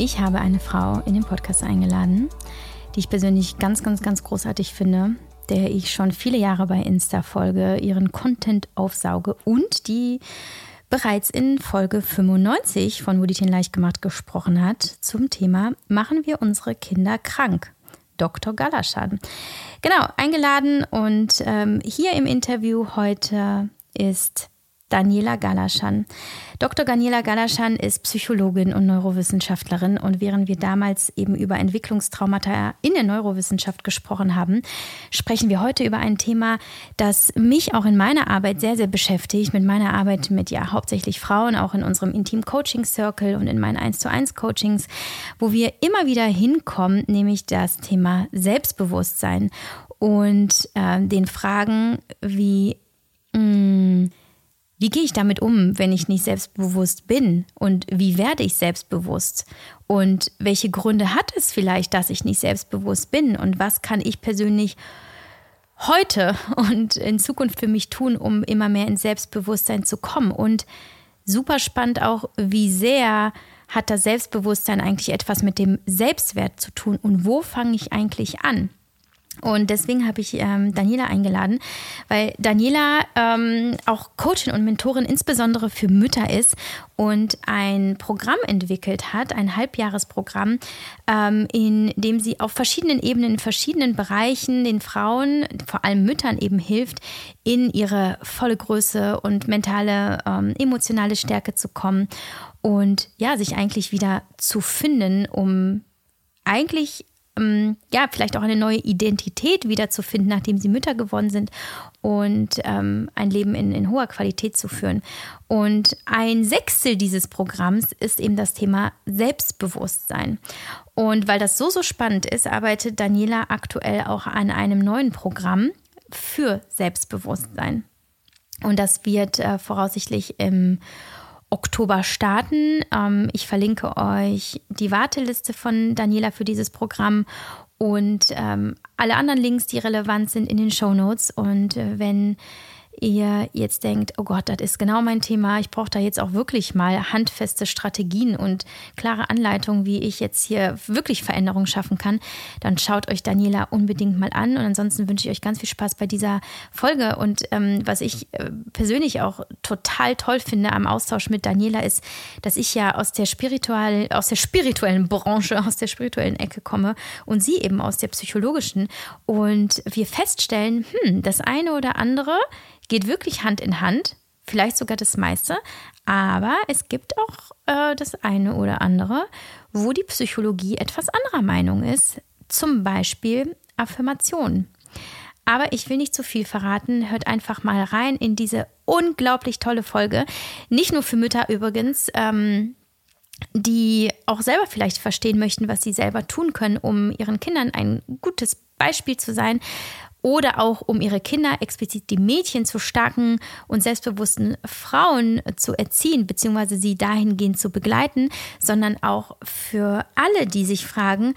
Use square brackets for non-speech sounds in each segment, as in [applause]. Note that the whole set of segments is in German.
Ich habe eine Frau in den Podcast eingeladen, die ich persönlich ganz, ganz, ganz großartig finde, der ich schon viele Jahre bei Insta folge, ihren Content aufsauge und die bereits in Folge 95 von Moditin leicht gemacht gesprochen hat zum Thema Machen wir unsere Kinder krank? Dr. Galaschan. Genau, eingeladen und ähm, hier im Interview heute ist Daniela Galaschan. Dr. Daniela Galaschan ist Psychologin und Neurowissenschaftlerin und während wir damals eben über Entwicklungstraumata in der Neurowissenschaft gesprochen haben, sprechen wir heute über ein Thema, das mich auch in meiner Arbeit sehr, sehr beschäftigt, mit meiner Arbeit mit ja hauptsächlich Frauen, auch in unserem Intim Coaching Circle und in meinen 1 zu 1 Coachings, wo wir immer wieder hinkommen, nämlich das Thema Selbstbewusstsein und äh, den Fragen wie mh, mm, wie gehe ich damit um, wenn ich nicht selbstbewusst bin? Und wie werde ich selbstbewusst? Und welche Gründe hat es vielleicht, dass ich nicht selbstbewusst bin? Und was kann ich persönlich heute und in Zukunft für mich tun, um immer mehr ins Selbstbewusstsein zu kommen? Und super spannend auch, wie sehr hat das Selbstbewusstsein eigentlich etwas mit dem Selbstwert zu tun? Und wo fange ich eigentlich an? Und deswegen habe ich ähm, Daniela eingeladen, weil Daniela ähm, auch Coachin und Mentorin insbesondere für Mütter ist und ein Programm entwickelt hat, ein Halbjahresprogramm, ähm, in dem sie auf verschiedenen Ebenen, in verschiedenen Bereichen den Frauen, vor allem Müttern eben hilft, in ihre volle Größe und mentale, ähm, emotionale Stärke zu kommen und ja, sich eigentlich wieder zu finden, um eigentlich ja, vielleicht auch eine neue Identität wiederzufinden, nachdem sie Mütter geworden sind und ähm, ein Leben in, in hoher Qualität zu führen. Und ein Sechstel dieses Programms ist eben das Thema Selbstbewusstsein. Und weil das so, so spannend ist, arbeitet Daniela aktuell auch an einem neuen Programm für Selbstbewusstsein. Und das wird äh, voraussichtlich im Oktober starten. Ähm, ich verlinke euch die Warteliste von Daniela für dieses Programm und ähm, alle anderen Links, die relevant sind, in den Show Notes. Und äh, wenn ihr jetzt denkt, oh Gott, das ist genau mein Thema, ich brauche da jetzt auch wirklich mal handfeste Strategien und klare Anleitungen, wie ich jetzt hier wirklich Veränderungen schaffen kann, dann schaut euch Daniela unbedingt mal an. Und ansonsten wünsche ich euch ganz viel Spaß bei dieser Folge. Und ähm, was ich äh, persönlich auch total toll finde am Austausch mit Daniela ist, dass ich ja aus der spirituell, aus der spirituellen Branche, aus der spirituellen Ecke komme und sie eben aus der psychologischen. Und wir feststellen, hm, das eine oder andere geht wirklich Hand in Hand, vielleicht sogar das meiste, aber es gibt auch äh, das eine oder andere, wo die Psychologie etwas anderer Meinung ist, zum Beispiel Affirmationen. Aber ich will nicht zu viel verraten. Hört einfach mal rein in diese unglaublich tolle Folge. Nicht nur für Mütter übrigens, ähm, die auch selber vielleicht verstehen möchten, was sie selber tun können, um ihren Kindern ein gutes Beispiel zu sein oder auch um ihre Kinder, explizit die Mädchen, zu starken und selbstbewussten Frauen zu erziehen, beziehungsweise sie dahingehend zu begleiten, sondern auch für alle, die sich fragen,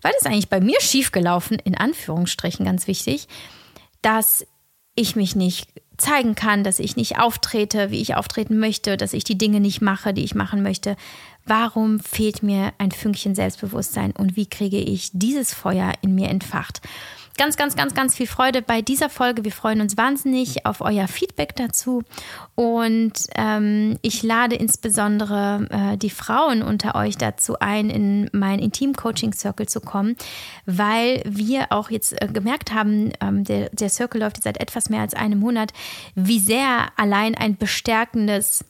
was ist eigentlich bei mir schiefgelaufen, in Anführungsstrichen ganz wichtig, dass ich mich nicht zeigen kann, dass ich nicht auftrete, wie ich auftreten möchte, dass ich die Dinge nicht mache, die ich machen möchte. Warum fehlt mir ein Fünkchen Selbstbewusstsein und wie kriege ich dieses Feuer in mir entfacht? Ganz, ganz, ganz, ganz viel Freude bei dieser Folge. Wir freuen uns wahnsinnig auf euer Feedback dazu. Und ähm, ich lade insbesondere äh, die Frauen unter euch dazu ein, in meinen Intim-Coaching-Circle zu kommen, weil wir auch jetzt äh, gemerkt haben, ähm, der, der Circle läuft jetzt seit etwas mehr als einem Monat, wie sehr allein ein bestärkendes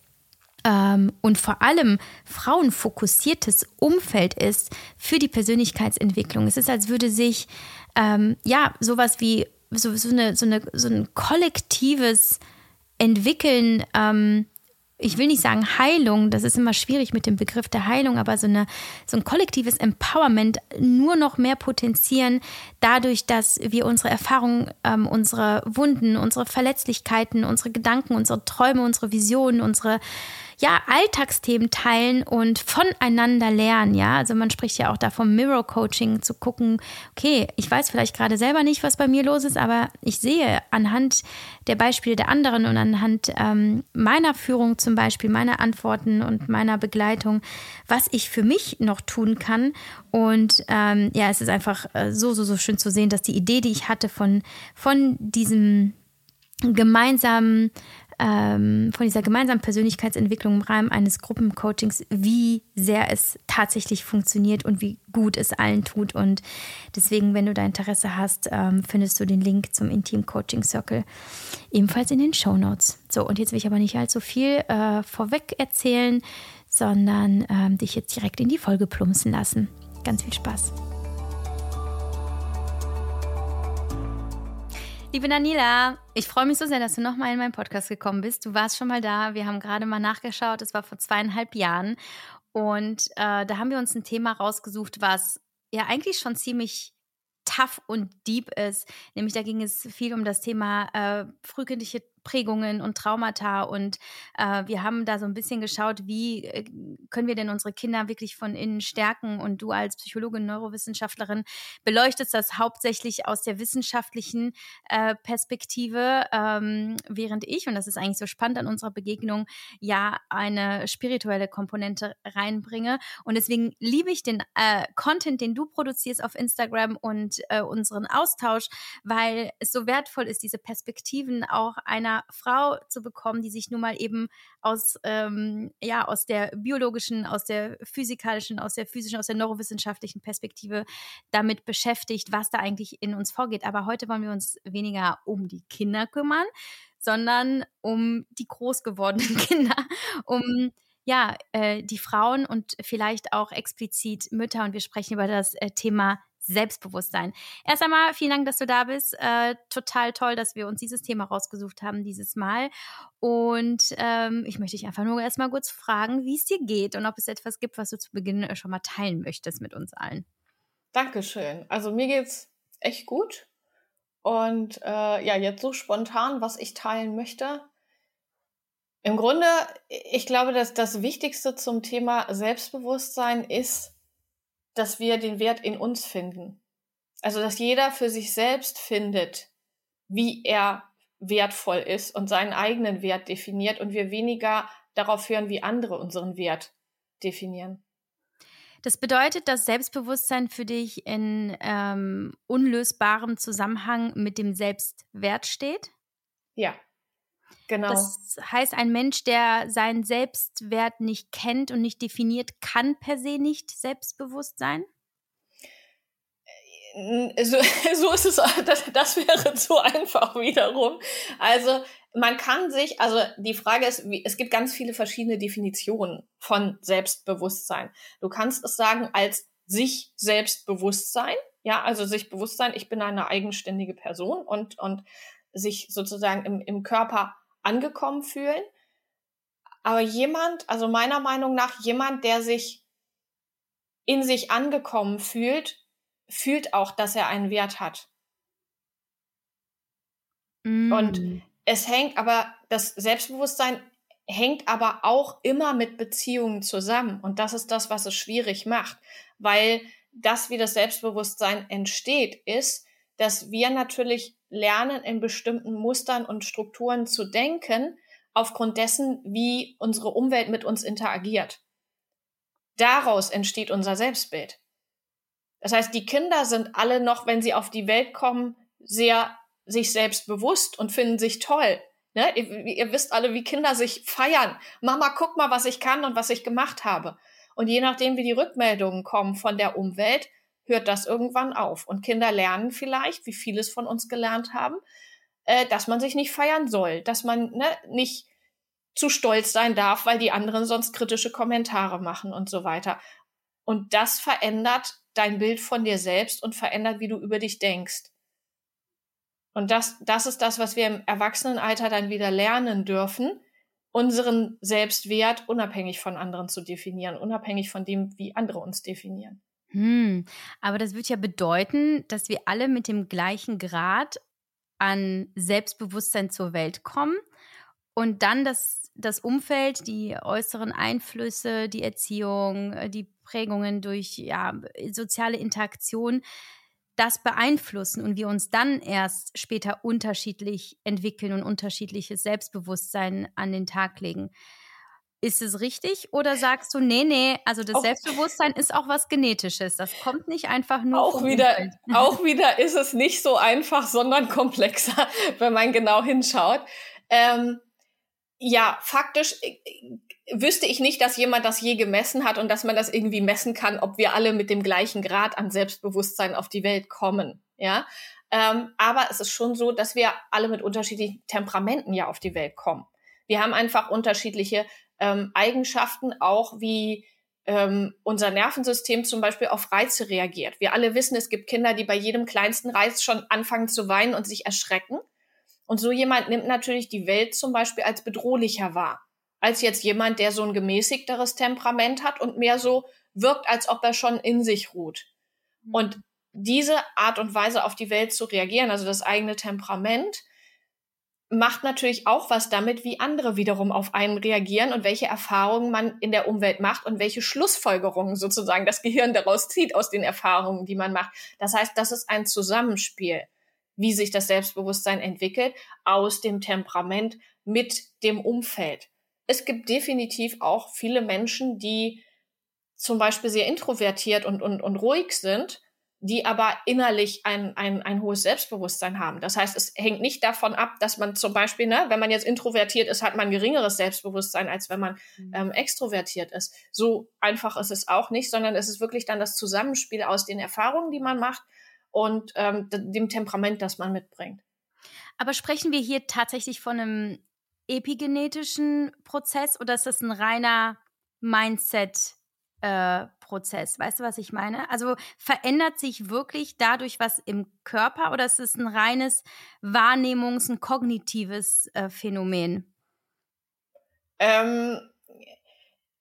ähm, und vor allem frauenfokussiertes Umfeld ist für die Persönlichkeitsentwicklung. Es ist, als würde sich ähm, ja, sowas wie so, so, eine, so, eine, so ein kollektives Entwickeln, ähm, ich will nicht sagen Heilung, das ist immer schwierig mit dem Begriff der Heilung, aber so, eine, so ein kollektives Empowerment nur noch mehr potenzieren, dadurch, dass wir unsere Erfahrungen, ähm, unsere Wunden, unsere Verletzlichkeiten, unsere Gedanken, unsere Träume, unsere Visionen, unsere ja, Alltagsthemen teilen und voneinander lernen, ja. Also man spricht ja auch da vom Mirror Coaching, zu gucken, okay, ich weiß vielleicht gerade selber nicht, was bei mir los ist, aber ich sehe anhand der Beispiele der anderen und anhand ähm, meiner Führung zum Beispiel, meiner Antworten und meiner Begleitung, was ich für mich noch tun kann. Und ähm, ja, es ist einfach äh, so, so, so schön zu sehen, dass die Idee, die ich hatte von, von diesem gemeinsamen ähm, von dieser gemeinsamen Persönlichkeitsentwicklung im Rahmen eines Gruppencoachings, wie sehr es tatsächlich funktioniert und wie gut es allen tut. Und deswegen, wenn du da Interesse hast, ähm, findest du den Link zum Intim Coaching Circle ebenfalls in den Show Notes. So, und jetzt will ich aber nicht allzu viel äh, vorweg erzählen, sondern ähm, dich jetzt direkt in die Folge plumpsen lassen. Ganz viel Spaß. Liebe Daniela, ich freue mich so sehr, dass du nochmal in meinen Podcast gekommen bist. Du warst schon mal da. Wir haben gerade mal nachgeschaut. Es war vor zweieinhalb Jahren. Und äh, da haben wir uns ein Thema rausgesucht, was ja eigentlich schon ziemlich tough und deep ist. Nämlich da ging es viel um das Thema äh, frühkindliche Prägungen und Traumata. Und äh, wir haben da so ein bisschen geschaut, wie äh, können wir denn unsere Kinder wirklich von innen stärken. Und du als Psychologin, Neurowissenschaftlerin beleuchtest das hauptsächlich aus der wissenschaftlichen äh, Perspektive, ähm, während ich, und das ist eigentlich so spannend an unserer Begegnung, ja eine spirituelle Komponente reinbringe. Und deswegen liebe ich den äh, Content, den du produzierst auf Instagram und äh, unseren Austausch, weil es so wertvoll ist, diese Perspektiven auch einer einer Frau zu bekommen, die sich nun mal eben aus, ähm, ja, aus der biologischen, aus der physikalischen, aus der physischen, aus der neurowissenschaftlichen Perspektive damit beschäftigt, was da eigentlich in uns vorgeht. Aber heute wollen wir uns weniger um die Kinder kümmern, sondern um die groß gewordenen [laughs] Kinder, um ja, äh, die Frauen und vielleicht auch explizit Mütter. Und wir sprechen über das äh, Thema Selbstbewusstsein. Erst einmal vielen Dank, dass du da bist. Äh, total toll, dass wir uns dieses Thema rausgesucht haben dieses Mal. Und ähm, ich möchte dich einfach nur erstmal kurz fragen, wie es dir geht und ob es etwas gibt, was du zu Beginn äh, schon mal teilen möchtest mit uns allen. Dankeschön. Also mir geht's echt gut. Und äh, ja, jetzt so spontan, was ich teilen möchte. Im Grunde, ich glaube, dass das Wichtigste zum Thema Selbstbewusstsein ist, dass wir den Wert in uns finden. Also, dass jeder für sich selbst findet, wie er wertvoll ist und seinen eigenen Wert definiert und wir weniger darauf hören, wie andere unseren Wert definieren. Das bedeutet, dass Selbstbewusstsein für dich in ähm, unlösbarem Zusammenhang mit dem Selbstwert steht? Ja, Genau. Das heißt, ein Mensch, der seinen Selbstwert nicht kennt und nicht definiert, kann per se nicht selbstbewusst sein? Äh, so, [laughs] so ist es, [laughs] das, das wäre [laughs] zu einfach wiederum. Also man kann sich, also die Frage ist, es gibt ganz viele verschiedene Definitionen von Selbstbewusstsein. Du kannst es sagen als sich Selbstbewusstsein, ja, also sich Bewusstsein, ich bin eine eigenständige Person und, und sich sozusagen im, im Körper angekommen fühlen. Aber jemand, also meiner Meinung nach jemand, der sich in sich angekommen fühlt, fühlt auch, dass er einen Wert hat. Mm. Und es hängt aber, das Selbstbewusstsein hängt aber auch immer mit Beziehungen zusammen. Und das ist das, was es schwierig macht, weil das, wie das Selbstbewusstsein entsteht, ist, dass wir natürlich lernen, in bestimmten Mustern und Strukturen zu denken, aufgrund dessen, wie unsere Umwelt mit uns interagiert. Daraus entsteht unser Selbstbild. Das heißt, die Kinder sind alle noch, wenn sie auf die Welt kommen, sehr sich selbst bewusst und finden sich toll. Ne? Ihr, ihr wisst alle, wie Kinder sich feiern. Mama, guck mal, was ich kann und was ich gemacht habe. Und je nachdem, wie die Rückmeldungen kommen von der Umwelt, hört das irgendwann auf. Und Kinder lernen vielleicht, wie vieles von uns gelernt haben, äh, dass man sich nicht feiern soll, dass man ne, nicht zu stolz sein darf, weil die anderen sonst kritische Kommentare machen und so weiter. Und das verändert dein Bild von dir selbst und verändert, wie du über dich denkst. Und das, das ist das, was wir im Erwachsenenalter dann wieder lernen dürfen, unseren Selbstwert unabhängig von anderen zu definieren, unabhängig von dem, wie andere uns definieren. Hm, aber das würde ja bedeuten, dass wir alle mit dem gleichen Grad an Selbstbewusstsein zur Welt kommen und dann das das Umfeld, die äußeren Einflüsse, die Erziehung, äh, die Prägungen durch ja, soziale Interaktion, das beeinflussen und wir uns dann erst später unterschiedlich entwickeln und unterschiedliches Selbstbewusstsein an den Tag legen. Ist es richtig oder sagst du, nee, nee, also das auch, Selbstbewusstsein ist auch was Genetisches. Das kommt nicht einfach nur. Auch wieder, auch [laughs] wieder ist es nicht so einfach, sondern komplexer, [laughs] wenn man genau hinschaut. Ähm, ja, faktisch äh, wüsste ich nicht, dass jemand das je gemessen hat und dass man das irgendwie messen kann, ob wir alle mit dem gleichen Grad an Selbstbewusstsein auf die Welt kommen. Ja, ähm, aber es ist schon so, dass wir alle mit unterschiedlichen Temperamenten ja auf die Welt kommen. Wir haben einfach unterschiedliche ähm, Eigenschaften, auch wie ähm, unser Nervensystem zum Beispiel auf Reize reagiert. Wir alle wissen, es gibt Kinder, die bei jedem kleinsten Reiz schon anfangen zu weinen und sich erschrecken. Und so jemand nimmt natürlich die Welt zum Beispiel als bedrohlicher wahr als jetzt jemand, der so ein gemäßigteres Temperament hat und mehr so wirkt, als ob er schon in sich ruht. Mhm. Und diese Art und Weise auf die Welt zu reagieren, also das eigene Temperament, macht natürlich auch was damit, wie andere wiederum auf einen reagieren und welche Erfahrungen man in der Umwelt macht und welche Schlussfolgerungen sozusagen das Gehirn daraus zieht aus den Erfahrungen, die man macht. Das heißt, das ist ein Zusammenspiel, wie sich das Selbstbewusstsein entwickelt aus dem Temperament mit dem Umfeld es gibt definitiv auch viele Menschen, die zum Beispiel sehr introvertiert und, und, und ruhig sind, die aber innerlich ein, ein, ein hohes Selbstbewusstsein haben. Das heißt, es hängt nicht davon ab, dass man zum Beispiel, ne, wenn man jetzt introvertiert ist, hat man geringeres Selbstbewusstsein, als wenn man mhm. ähm, extrovertiert ist. So einfach ist es auch nicht, sondern es ist wirklich dann das Zusammenspiel aus den Erfahrungen, die man macht und ähm, dem Temperament, das man mitbringt. Aber sprechen wir hier tatsächlich von einem epigenetischen Prozess oder ist das ein reiner Mindset? Äh, Prozess. Weißt du, was ich meine? Also verändert sich wirklich dadurch was im Körper oder ist es ein reines Wahrnehmungs-, ein kognitives äh, Phänomen? Ähm,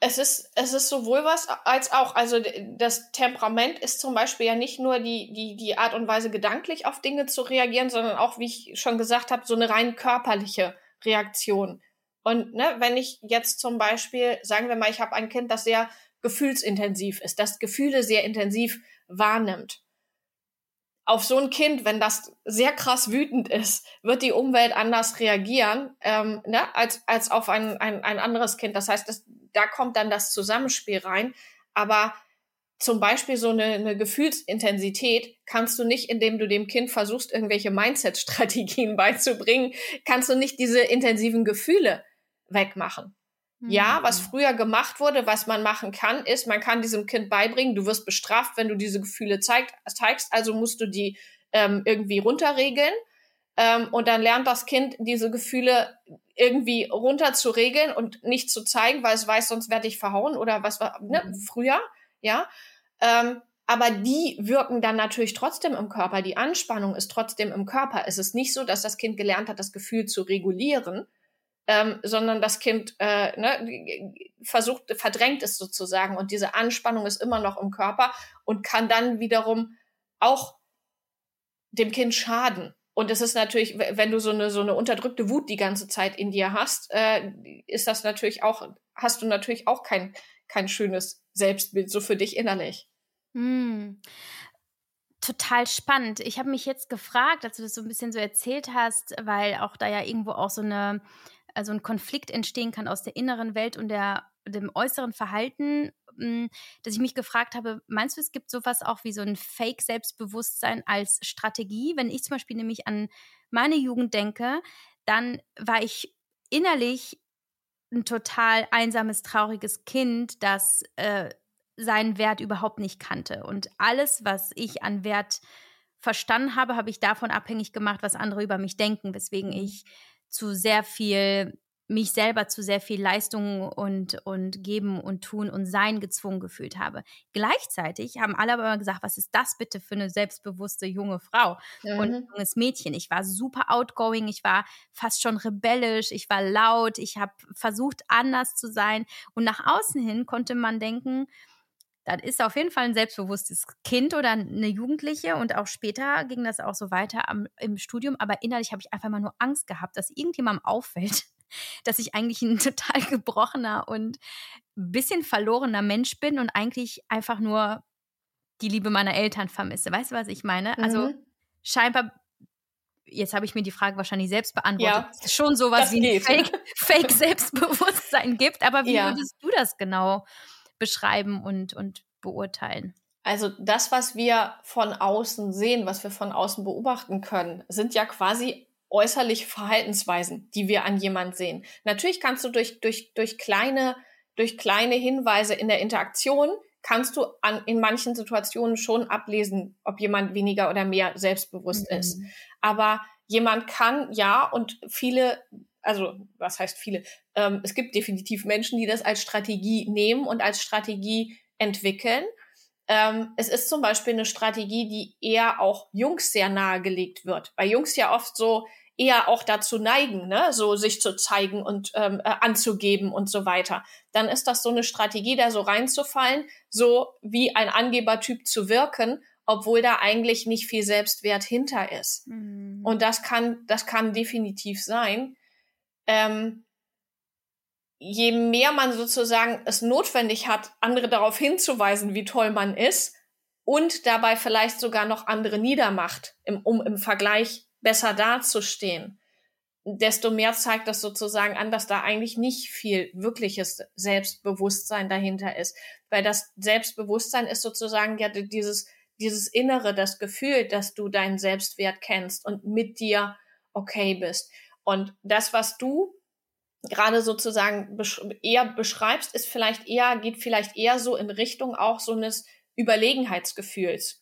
es ist, es ist sowohl was als auch. Also das Temperament ist zum Beispiel ja nicht nur die, die, die Art und Weise, gedanklich auf Dinge zu reagieren, sondern auch, wie ich schon gesagt habe, so eine rein körperliche Reaktion. Und ne, wenn ich jetzt zum Beispiel, sagen wir mal, ich habe ein Kind, das sehr gefühlsintensiv ist, das Gefühle sehr intensiv wahrnimmt. Auf so ein Kind, wenn das sehr krass wütend ist, wird die Umwelt anders reagieren ähm, ne, als, als auf ein, ein, ein anderes Kind. Das heißt, das, da kommt dann das Zusammenspiel rein. Aber zum Beispiel so eine, eine Gefühlsintensität kannst du nicht, indem du dem Kind versuchst, irgendwelche Mindset-Strategien [laughs] beizubringen, kannst du nicht diese intensiven Gefühle wegmachen. Mhm. Ja, was früher gemacht wurde, was man machen kann, ist, man kann diesem Kind beibringen, du wirst bestraft, wenn du diese Gefühle zeigt, zeigst, also musst du die ähm, irgendwie runterregeln. Ähm, und dann lernt das Kind diese Gefühle irgendwie runter zu regeln und nicht zu zeigen, weil es weiß, sonst werde ich verhauen oder was war, ne, mhm. früher, ja. Ähm, aber die wirken dann natürlich trotzdem im Körper. Die Anspannung ist trotzdem im Körper. Es ist nicht so, dass das Kind gelernt hat, das Gefühl zu regulieren, ähm, sondern das Kind äh, ne, versucht, verdrängt es sozusagen. Und diese Anspannung ist immer noch im Körper und kann dann wiederum auch dem Kind schaden. Und es ist natürlich, wenn du so eine, so eine unterdrückte Wut die ganze Zeit in dir hast, äh, ist das natürlich auch, hast du natürlich auch kein, kein schönes Selbstbild so für dich innerlich. Hm. Total spannend. Ich habe mich jetzt gefragt, als du das so ein bisschen so erzählt hast, weil auch da ja irgendwo auch so eine also ein Konflikt entstehen kann aus der inneren Welt und der, dem äußeren Verhalten, hm, dass ich mich gefragt habe, meinst du, es gibt sowas auch wie so ein Fake-Selbstbewusstsein als Strategie? Wenn ich zum Beispiel nämlich an meine Jugend denke, dann war ich innerlich ein total einsames, trauriges Kind, das äh, seinen Wert überhaupt nicht kannte. Und alles, was ich an Wert verstanden habe, habe ich davon abhängig gemacht, was andere über mich denken, weswegen mhm. ich zu sehr viel mich selber zu sehr viel Leistung und, und geben und tun und sein gezwungen gefühlt habe. Gleichzeitig haben alle aber gesagt, was ist das bitte für eine selbstbewusste junge Frau mhm. und junges Mädchen. Ich war super outgoing, ich war fast schon rebellisch, ich war laut, ich habe versucht anders zu sein und nach außen hin konnte man denken, das ist auf jeden Fall ein selbstbewusstes Kind oder eine Jugendliche und auch später ging das auch so weiter am, im Studium. Aber innerlich habe ich einfach mal nur Angst gehabt, dass irgendjemandem [laughs] auffällt, dass ich eigentlich ein [laughs] total gebrochener und ein bisschen verlorener Mensch bin und eigentlich einfach nur die Liebe meiner Eltern vermisse. Weißt du, was ich meine? Also mhm. Also scheinbar jetzt habe ich mir die Frage wahrscheinlich selbst beantwortet, ja, es schon sowas wie ein Fake, [laughs] gibt. Aber wie ja. würdest du das genau beschreiben und, und beurteilen? Also das, was wir von außen sehen, was wir von außen beobachten können, sind ja quasi äußerliche Verhaltensweisen, die wir an jemand sehen. Natürlich kannst du durch, durch, durch kleine, durch kleine Hinweise in der Interaktion kannst du an, in manchen Situationen schon ablesen, ob jemand weniger oder mehr selbstbewusst mhm. ist. Aber jemand kann ja und viele, also was heißt viele? Ähm, es gibt definitiv Menschen, die das als Strategie nehmen und als Strategie entwickeln. Ähm, es ist zum Beispiel eine Strategie, die eher auch Jungs sehr nahegelegt wird, weil Jungs ja oft so eher auch dazu neigen, ne, so sich zu zeigen und ähm, äh, anzugeben und so weiter, dann ist das so eine Strategie, da so reinzufallen, so wie ein Angebertyp zu wirken, obwohl da eigentlich nicht viel Selbstwert hinter ist. Mhm. Und das kann, das kann definitiv sein. Ähm, je mehr man sozusagen es notwendig hat, andere darauf hinzuweisen, wie toll man ist, und dabei vielleicht sogar noch andere niedermacht, im, um im Vergleich besser dazustehen, desto mehr zeigt das sozusagen an, dass da eigentlich nicht viel wirkliches Selbstbewusstsein dahinter ist. Weil das Selbstbewusstsein ist sozusagen ja dieses, dieses Innere, das Gefühl, dass du deinen Selbstwert kennst und mit dir okay bist. Und das, was du gerade sozusagen eher beschreibst, ist vielleicht eher, geht vielleicht eher so in Richtung auch so eines Überlegenheitsgefühls.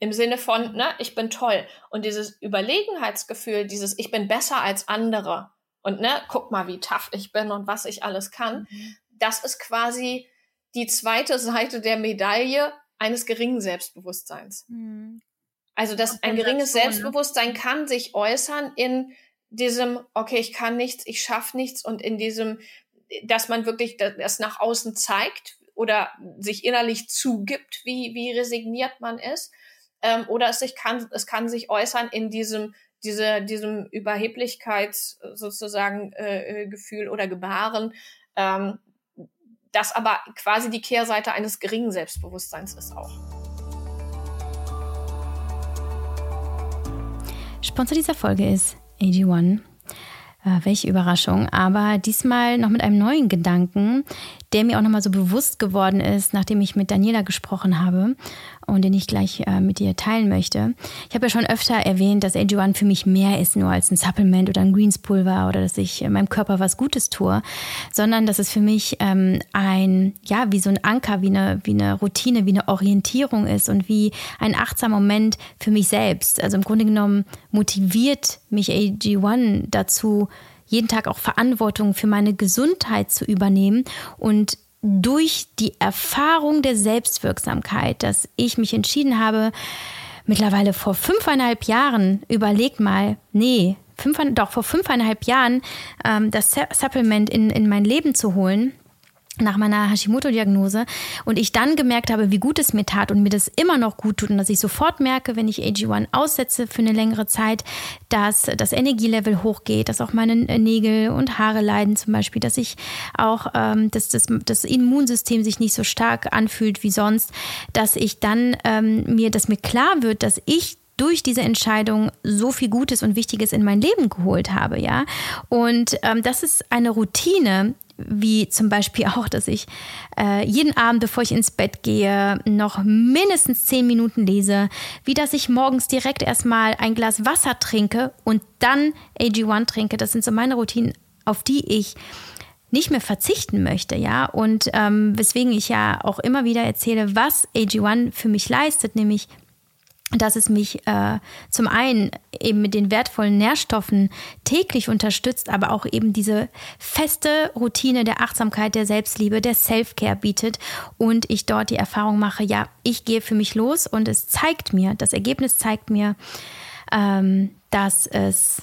Im Sinne von, ne, ich bin toll. Und dieses Überlegenheitsgefühl, dieses ich bin besser als andere und ne, guck mal, wie tough ich bin und was ich alles kann, mhm. das ist quasi die zweite Seite der Medaille eines geringen Selbstbewusstseins. Mhm. Also, dass ein geringes ne? Selbstbewusstsein kann sich äußern in diesem, okay, ich kann nichts, ich schaffe nichts und in diesem, dass man wirklich das nach außen zeigt oder sich innerlich zugibt, wie, wie resigniert man ist ähm, oder es, sich kann, es kann sich äußern in diesem, diese, diesem Überheblichkeits sozusagen äh, äh, Gefühl oder Gebaren, ähm, das aber quasi die Kehrseite eines geringen Selbstbewusstseins ist auch. Sponsor dieser Folge ist AG1. Äh, welche Überraschung. Aber diesmal noch mit einem neuen Gedanken, der mir auch nochmal so bewusst geworden ist, nachdem ich mit Daniela gesprochen habe und den ich gleich äh, mit dir teilen möchte. Ich habe ja schon öfter erwähnt, dass AG1 für mich mehr ist nur als ein Supplement oder ein Greenspulver oder dass ich meinem Körper was Gutes tue, sondern dass es für mich ähm, ein, ja, wie so ein Anker, wie eine, wie eine Routine, wie eine Orientierung ist und wie ein achtsamer Moment für mich selbst. Also im Grunde genommen motiviert mich AG1 dazu, jeden Tag auch Verantwortung für meine Gesundheit zu übernehmen und durch die Erfahrung der Selbstwirksamkeit, dass ich mich entschieden habe, mittlerweile vor fünfeinhalb Jahren, überleg mal, nee, fünf, doch vor fünfeinhalb Jahren ähm, das Supplement in, in mein Leben zu holen nach meiner Hashimoto-Diagnose und ich dann gemerkt habe, wie gut es mir tat und mir das immer noch gut tut und dass ich sofort merke, wenn ich AG1 aussetze für eine längere Zeit, dass das Energielevel hochgeht, dass auch meine Nägel und Haare leiden zum Beispiel, dass ich auch, ähm, dass das, das Immunsystem sich nicht so stark anfühlt wie sonst, dass ich dann ähm, mir, dass mir klar wird, dass ich durch diese Entscheidung so viel Gutes und Wichtiges in mein Leben geholt habe, ja. Und ähm, das ist eine Routine, wie zum Beispiel auch, dass ich äh, jeden Abend, bevor ich ins Bett gehe, noch mindestens zehn Minuten lese, wie dass ich morgens direkt erstmal ein Glas Wasser trinke und dann AG1 trinke. Das sind so meine Routinen, auf die ich nicht mehr verzichten möchte, ja. Und ähm, weswegen ich ja auch immer wieder erzähle, was AG1 für mich leistet, nämlich dass es mich äh, zum einen eben mit den wertvollen Nährstoffen täglich unterstützt, aber auch eben diese feste Routine der Achtsamkeit, der Selbstliebe, der Self-Care bietet und ich dort die Erfahrung mache, ja, ich gehe für mich los und es zeigt mir, das Ergebnis zeigt mir, ähm, dass es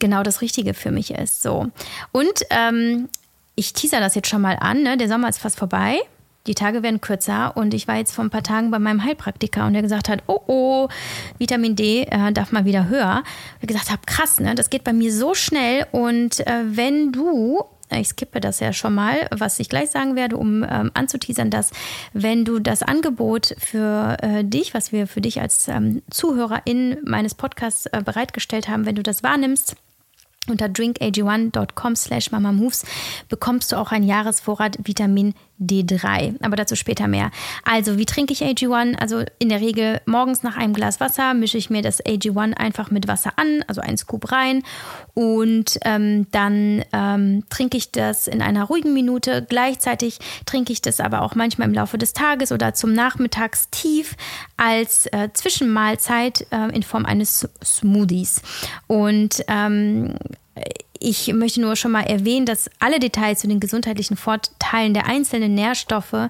genau das Richtige für mich ist. So. Und ähm, ich teaser das jetzt schon mal an, ne? der Sommer ist fast vorbei die Tage werden kürzer und ich war jetzt vor ein paar Tagen bei meinem Heilpraktiker und der gesagt hat, oh oh, Vitamin D äh, darf mal wieder höher. Ich gesagt habe, krass, ne, das geht bei mir so schnell und äh, wenn du ich skippe das ja schon mal, was ich gleich sagen werde, um ähm, anzuteasern, dass wenn du das Angebot für äh, dich, was wir für dich als ähm, Zuhörerin meines Podcasts äh, bereitgestellt haben, wenn du das wahrnimmst, unter drinkag1.com slash mamamoves bekommst du auch einen Jahresvorrat Vitamin D3. Aber dazu später mehr. Also, wie trinke ich AG1? Also in der Regel morgens nach einem Glas Wasser mische ich mir das AG1 einfach mit Wasser an, also einen Scoop rein. Und ähm, dann ähm, trinke ich das in einer ruhigen Minute. Gleichzeitig trinke ich das aber auch manchmal im Laufe des Tages oder zum Nachmittagstief als äh, Zwischenmahlzeit äh, in Form eines Smoothies. Und ähm, ich möchte nur schon mal erwähnen, dass alle Details zu den gesundheitlichen Vorteilen der einzelnen Nährstoffe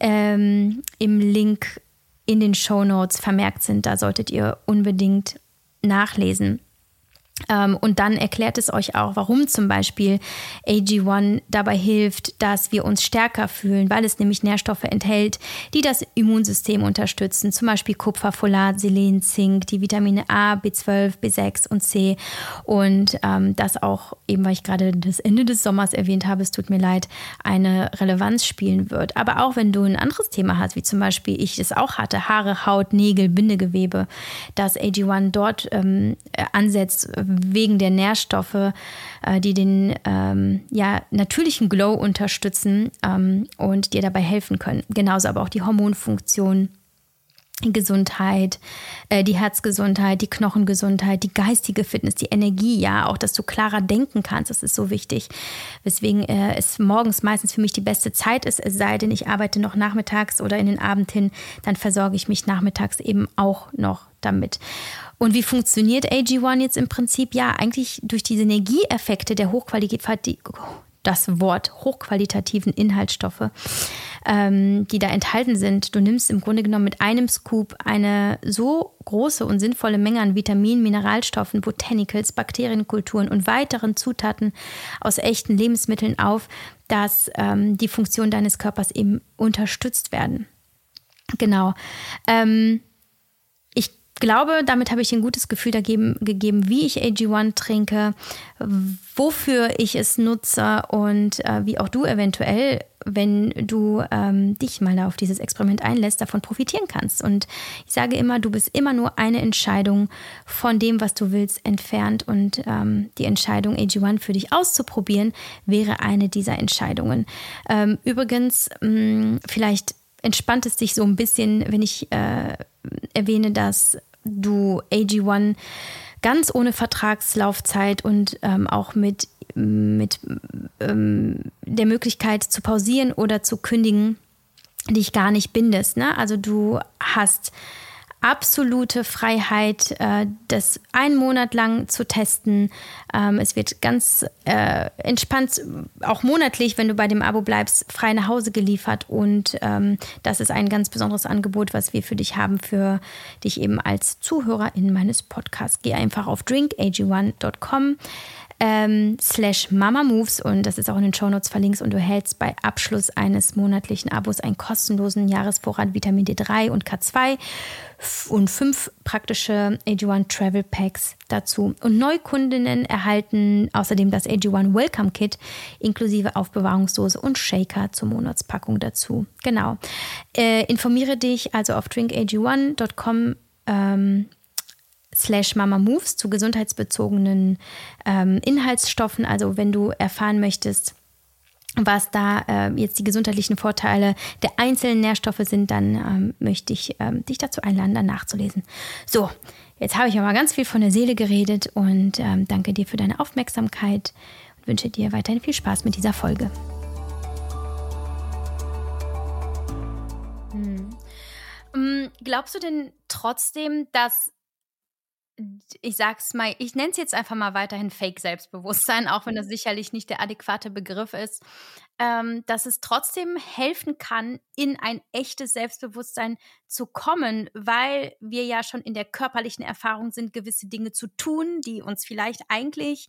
ähm, im Link in den Show Notes vermerkt sind. Da solltet ihr unbedingt nachlesen. Ähm, und dann erklärt es euch auch, warum zum Beispiel AG1 dabei hilft, dass wir uns stärker fühlen, weil es nämlich Nährstoffe enthält, die das Immunsystem unterstützen, zum Beispiel Kupfer, Folat, Selen, Zink, die Vitamine A, B12, B6 und C. Und ähm, das auch, eben weil ich gerade das Ende des Sommers erwähnt habe, es tut mir leid, eine Relevanz spielen wird. Aber auch wenn du ein anderes Thema hast, wie zum Beispiel ich es auch hatte, Haare, Haut, Nägel, Bindegewebe, dass AG1 dort ähm, ansetzt, wegen der Nährstoffe, äh, die den ähm, ja, natürlichen Glow unterstützen ähm, und dir dabei helfen können. Genauso aber auch die Hormonfunktion. Gesundheit, äh, die Herzgesundheit, die Knochengesundheit, die geistige Fitness, die Energie, ja, auch, dass du klarer denken kannst, das ist so wichtig. Weswegen äh, es morgens meistens für mich die beste Zeit ist, es sei denn, ich arbeite noch nachmittags oder in den Abend hin, dann versorge ich mich nachmittags eben auch noch damit. Und wie funktioniert AG1 jetzt im Prinzip? Ja, eigentlich durch die Synergieeffekte der Hochqualität, das Wort hochqualitativen Inhaltsstoffe, ähm, die da enthalten sind. Du nimmst im Grunde genommen mit einem Scoop eine so große und sinnvolle Menge an Vitaminen, Mineralstoffen, Botanicals, Bakterienkulturen und weiteren Zutaten aus echten Lebensmitteln auf, dass ähm, die Funktion deines Körpers eben unterstützt werden. Genau. Ähm, glaube, damit habe ich ein gutes Gefühl dagegen, gegeben, wie ich AG1 trinke, wofür ich es nutze und äh, wie auch du eventuell, wenn du ähm, dich mal auf dieses Experiment einlässt, davon profitieren kannst. Und ich sage immer, du bist immer nur eine Entscheidung von dem, was du willst, entfernt. Und ähm, die Entscheidung, AG1 für dich auszuprobieren, wäre eine dieser Entscheidungen. Ähm, übrigens, mh, mm, vielleicht entspannt es dich so ein bisschen, wenn ich äh, erwähne, dass du AG1 ganz ohne Vertragslaufzeit und ähm, auch mit, mit ähm, der Möglichkeit zu pausieren oder zu kündigen, dich gar nicht bindest. Ne? Also du hast absolute Freiheit, äh, das einen Monat lang zu testen. Ähm, es wird ganz äh, entspannt, auch monatlich, wenn du bei dem Abo bleibst, frei nach Hause geliefert. Und ähm, das ist ein ganz besonderes Angebot, was wir für dich haben, für dich eben als Zuhörerin meines Podcasts. Geh einfach auf drinkag1.com ähm, slash Mama Moves und das ist auch in den Shownotes verlinkt und du hältst bei Abschluss eines monatlichen Abos einen kostenlosen Jahresvorrat Vitamin D3 und K2 und fünf praktische AG1 Travel Packs dazu. Und Neukundinnen erhalten außerdem das AG1 Welcome Kit inklusive Aufbewahrungsdose und Shaker zur Monatspackung dazu. Genau. Äh, informiere dich also auf drinkag1.com ähm, slash Mama Moves zu gesundheitsbezogenen ähm, Inhaltsstoffen. Also wenn du erfahren möchtest, was da äh, jetzt die gesundheitlichen Vorteile der einzelnen Nährstoffe sind, dann ähm, möchte ich ähm, dich dazu einladen, dann nachzulesen. So, jetzt habe ich aber ganz viel von der Seele geredet und ähm, danke dir für deine Aufmerksamkeit und wünsche dir weiterhin viel Spaß mit dieser Folge. Hm. hm glaubst du denn trotzdem, dass ich sag's mal, ich nenne es jetzt einfach mal weiterhin Fake-Selbstbewusstsein, auch wenn das mhm. sicherlich nicht der adäquate Begriff ist, ähm, dass es trotzdem helfen kann, in ein echtes Selbstbewusstsein zu kommen, weil wir ja schon in der körperlichen Erfahrung sind, gewisse Dinge zu tun, die uns vielleicht eigentlich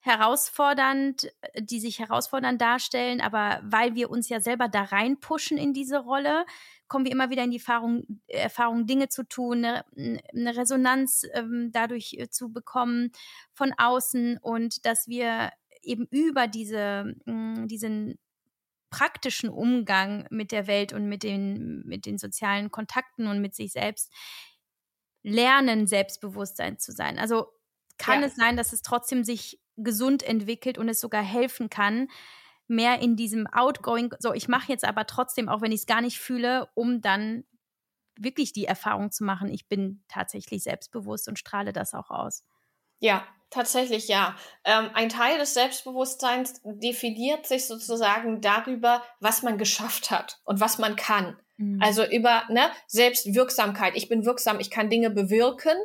herausfordernd, die sich herausfordernd darstellen, aber weil wir uns ja selber da reinpushen in diese Rolle, kommen wir immer wieder in die Erfahrung, Erfahrung Dinge zu tun, eine, eine Resonanz ähm, dadurch äh, zu bekommen von außen und dass wir eben über diese, mh, diesen praktischen Umgang mit der Welt und mit den, mit den sozialen Kontakten und mit sich selbst lernen, Selbstbewusstsein zu sein. Also kann ja. es sein, dass es trotzdem sich gesund entwickelt und es sogar helfen kann, mehr in diesem Outgoing, so ich mache jetzt aber trotzdem, auch wenn ich es gar nicht fühle, um dann wirklich die Erfahrung zu machen, ich bin tatsächlich selbstbewusst und strahle das auch aus. Ja, tatsächlich ja. Ähm, ein Teil des Selbstbewusstseins definiert sich sozusagen darüber, was man geschafft hat und was man kann. Mhm. Also über ne, Selbstwirksamkeit. Ich bin wirksam, ich kann Dinge bewirken.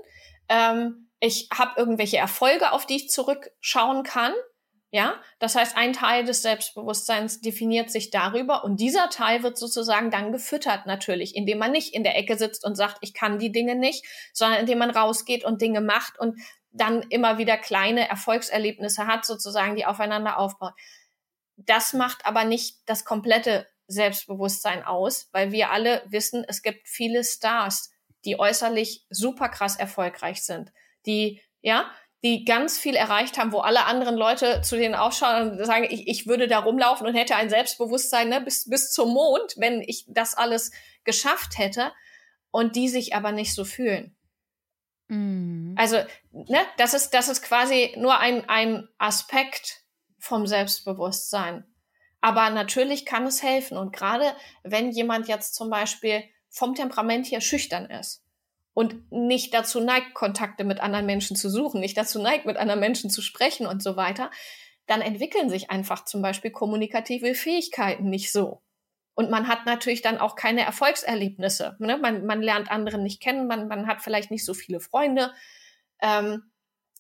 Ähm, ich habe irgendwelche Erfolge, auf die ich zurückschauen kann. Ja, das heißt, ein Teil des Selbstbewusstseins definiert sich darüber und dieser Teil wird sozusagen dann gefüttert natürlich, indem man nicht in der Ecke sitzt und sagt, ich kann die Dinge nicht, sondern indem man rausgeht und Dinge macht und dann immer wieder kleine Erfolgserlebnisse hat, sozusagen, die aufeinander aufbauen. Das macht aber nicht das komplette Selbstbewusstsein aus, weil wir alle wissen, es gibt viele Stars, die äußerlich super krass erfolgreich sind die, ja, die ganz viel erreicht haben, wo alle anderen Leute zu denen aufschauen und sagen, ich, ich würde da rumlaufen und hätte ein Selbstbewusstsein ne, bis, bis zum Mond, wenn ich das alles geschafft hätte und die sich aber nicht so fühlen. Mm. Also, ne, das ist, das ist quasi nur ein, ein Aspekt vom Selbstbewusstsein. Aber natürlich kann es helfen. Und gerade wenn jemand jetzt zum Beispiel vom Temperament her schüchtern ist, und nicht dazu neigt, Kontakte mit anderen Menschen zu suchen, nicht dazu neigt, mit anderen Menschen zu sprechen und so weiter, dann entwickeln sich einfach zum Beispiel kommunikative Fähigkeiten nicht so. Und man hat natürlich dann auch keine Erfolgserlebnisse. Ne? Man, man lernt anderen nicht kennen, man, man hat vielleicht nicht so viele Freunde. Ähm,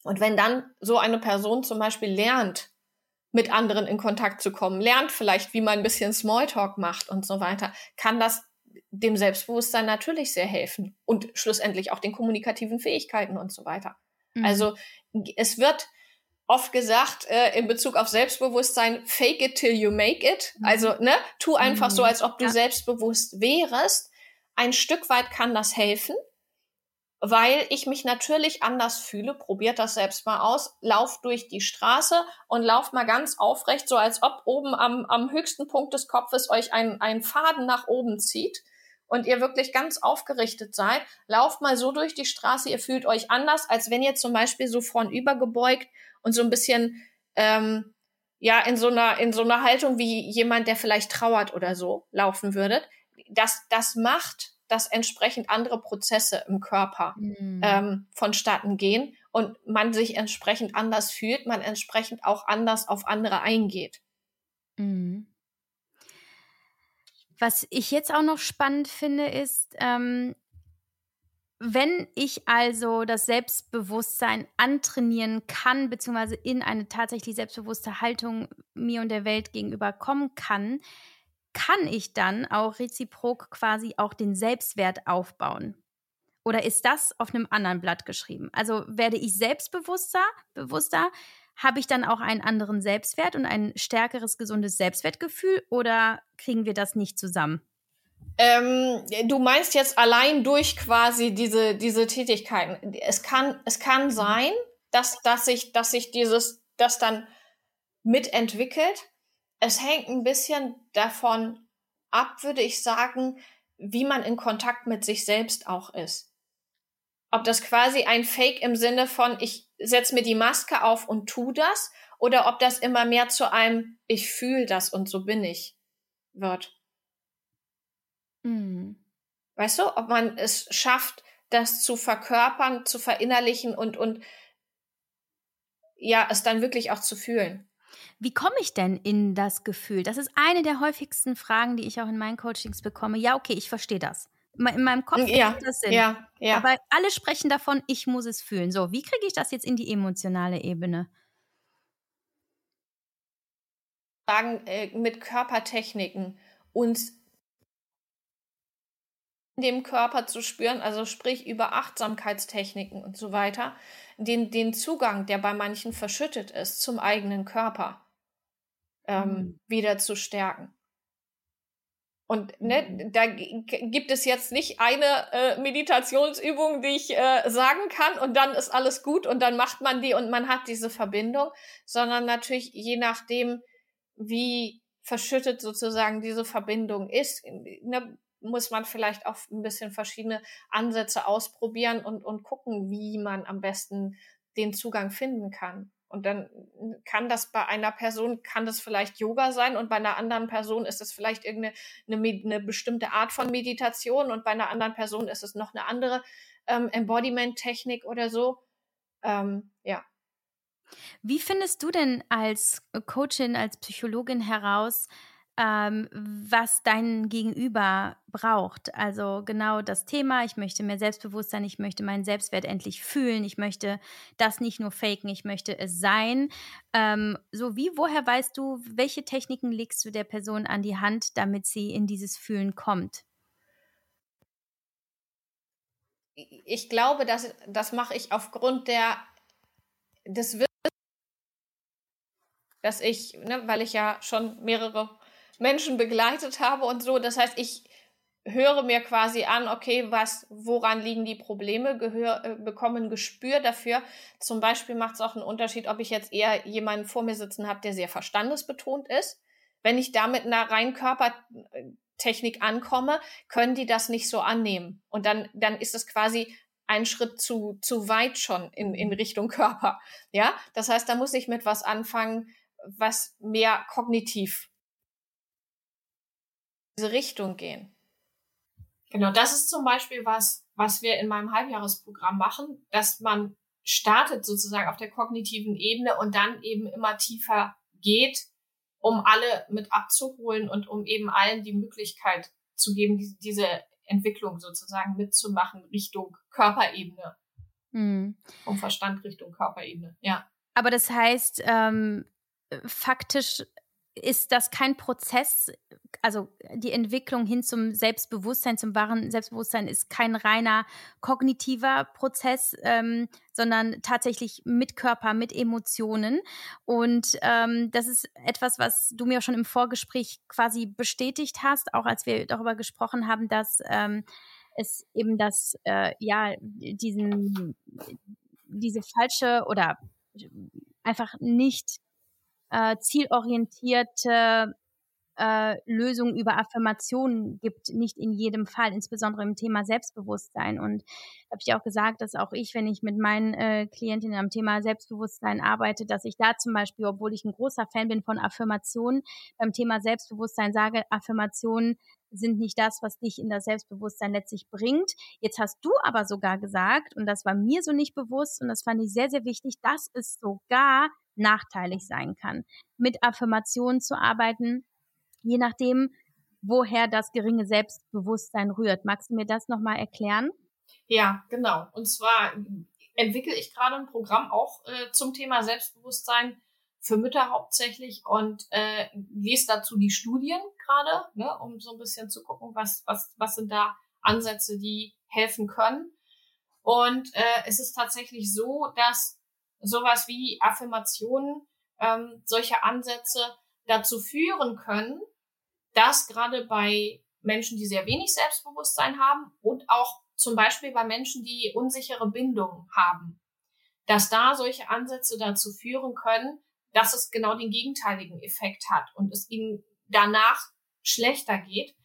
und wenn dann so eine Person zum Beispiel lernt, mit anderen in Kontakt zu kommen, lernt vielleicht, wie man ein bisschen Smalltalk macht und so weiter, kann das dem Selbstbewusstsein natürlich sehr helfen und schlussendlich auch den kommunikativen Fähigkeiten und so weiter. Mhm. Also es wird oft gesagt äh, in Bezug auf Selbstbewusstsein, fake it till you make it. Mhm. Also ne, tu einfach mhm. so, als ob du ja. selbstbewusst wärst. Ein Stück weit kann das helfen, weil ich mich natürlich anders fühle. Probiert das selbst mal aus. Lauf durch die Straße und lauf mal ganz aufrecht, so als ob oben am, am höchsten Punkt des Kopfes euch ein, ein Faden nach oben zieht und ihr wirklich ganz aufgerichtet seid, lauft mal so durch die Straße, ihr fühlt euch anders, als wenn ihr zum Beispiel so vornüber gebeugt und so ein bisschen ähm, ja in so einer in so einer Haltung wie jemand, der vielleicht trauert oder so laufen würdet. Das das macht, dass entsprechend andere Prozesse im Körper mhm. ähm, vonstatten gehen und man sich entsprechend anders fühlt, man entsprechend auch anders auf andere eingeht. Mhm. Was ich jetzt auch noch spannend finde, ist, ähm, wenn ich also das Selbstbewusstsein antrainieren kann, beziehungsweise in eine tatsächlich selbstbewusste Haltung mir und der Welt gegenüber kommen kann, kann ich dann auch reziprok quasi auch den Selbstwert aufbauen? Oder ist das auf einem anderen Blatt geschrieben? Also werde ich selbstbewusster, bewusster, habe ich dann auch einen anderen Selbstwert und ein stärkeres, gesundes Selbstwertgefühl oder kriegen wir das nicht zusammen? Ähm, du meinst jetzt allein durch quasi diese, diese Tätigkeiten. Es kann, es kann sein, dass, dass sich, dass sich dieses, das dann mitentwickelt. Es hängt ein bisschen davon ab, würde ich sagen, wie man in Kontakt mit sich selbst auch ist. Ob das quasi ein Fake im Sinne von, ich setze mir die Maske auf und tu das, oder ob das immer mehr zu einem, ich fühle das und so bin ich wird. Mhm. Weißt du, ob man es schafft, das zu verkörpern, zu verinnerlichen und, und ja, es dann wirklich auch zu fühlen. Wie komme ich denn in das Gefühl? Das ist eine der häufigsten Fragen, die ich auch in meinen Coachings bekomme. Ja, okay, ich verstehe das. In meinem Kopf ja, macht das Sinn. Ja, ja. Aber alle sprechen davon, ich muss es fühlen. So, wie kriege ich das jetzt in die emotionale Ebene? Sagen, äh, mit Körpertechniken uns dem Körper zu spüren, also sprich über Achtsamkeitstechniken und so weiter, den, den Zugang, der bei manchen verschüttet ist, zum eigenen Körper ähm, mhm. wieder zu stärken. Und ne, mhm. da gibt es jetzt nicht eine äh, Meditationsübung, die ich äh, sagen kann und dann ist alles gut und dann macht man die und man hat diese Verbindung, sondern natürlich je nachdem, wie verschüttet sozusagen diese Verbindung ist, ne, muss man vielleicht auch ein bisschen verschiedene Ansätze ausprobieren und, und gucken, wie man am besten den Zugang finden kann. Und dann kann das bei einer Person, kann das vielleicht Yoga sein und bei einer anderen Person ist es vielleicht irgendeine eine, eine bestimmte Art von Meditation und bei einer anderen Person ist es noch eine andere ähm, Embodiment-Technik oder so. Ähm, ja. Wie findest du denn als Coachin, als Psychologin heraus, ähm, was dein Gegenüber braucht. Also genau das Thema, ich möchte mehr Selbstbewusstsein, ich möchte meinen Selbstwert endlich fühlen, ich möchte das nicht nur faken, ich möchte es sein. Ähm, so wie, woher weißt du, welche Techniken legst du der Person an die Hand, damit sie in dieses Fühlen kommt? Ich glaube, dass, das mache ich aufgrund der, des Wissens, dass ich, ne, weil ich ja schon mehrere Menschen begleitet habe und so. Das heißt, ich höre mir quasi an, okay, was, woran liegen die Probleme, gehör, äh, bekomme ein Gespür dafür. Zum Beispiel macht es auch einen Unterschied, ob ich jetzt eher jemanden vor mir sitzen habe, der sehr verstandesbetont ist. Wenn ich da mit einer rein Körpertechnik ankomme, können die das nicht so annehmen. Und dann, dann ist es quasi ein Schritt zu, zu weit schon in, in Richtung Körper. Ja, das heißt, da muss ich mit was anfangen, was mehr kognitiv diese Richtung gehen. Genau, das ist zum Beispiel was, was wir in meinem Halbjahresprogramm machen, dass man startet sozusagen auf der kognitiven Ebene und dann eben immer tiefer geht, um alle mit abzuholen und um eben allen die Möglichkeit zu geben, diese, diese Entwicklung sozusagen mitzumachen Richtung Körperebene. Hm. Um Verstand Richtung Körperebene, ja. Aber das heißt, ähm, faktisch ist das kein Prozess, also die Entwicklung hin zum Selbstbewusstsein, zum wahren Selbstbewusstsein ist kein reiner kognitiver Prozess, ähm, sondern tatsächlich mit Körper, mit Emotionen. Und ähm, das ist etwas, was du mir schon im Vorgespräch quasi bestätigt hast, auch als wir darüber gesprochen haben, dass ähm, es eben das, äh, ja, diesen, diese falsche oder einfach nicht äh, zielorientierte äh, Lösungen über Affirmationen gibt, nicht in jedem Fall, insbesondere im Thema Selbstbewusstsein. Und habe ich auch gesagt, dass auch ich, wenn ich mit meinen äh, Klientinnen am Thema Selbstbewusstsein arbeite, dass ich da zum Beispiel, obwohl ich ein großer Fan bin von Affirmationen, beim Thema Selbstbewusstsein sage, Affirmationen sind nicht das, was dich in das Selbstbewusstsein letztlich bringt. Jetzt hast du aber sogar gesagt, und das war mir so nicht bewusst, und das fand ich sehr, sehr wichtig, dass es sogar nachteilig sein kann. Mit Affirmationen zu arbeiten, je nachdem, woher das geringe Selbstbewusstsein rührt. Magst du mir das nochmal erklären? Ja, genau. Und zwar entwickle ich gerade ein Programm auch äh, zum Thema Selbstbewusstsein für Mütter hauptsächlich und äh, lese dazu die Studien gerade, ne, um so ein bisschen zu gucken, was, was, was sind da Ansätze, die helfen können. Und äh, es ist tatsächlich so, dass sowas wie Affirmationen, ähm, solche Ansätze dazu führen können, dass gerade bei Menschen, die sehr wenig Selbstbewusstsein haben und auch zum Beispiel bei Menschen, die unsichere Bindungen haben, dass da solche Ansätze dazu führen können, dass es genau den gegenteiligen Effekt hat und es ihnen danach schlechter geht,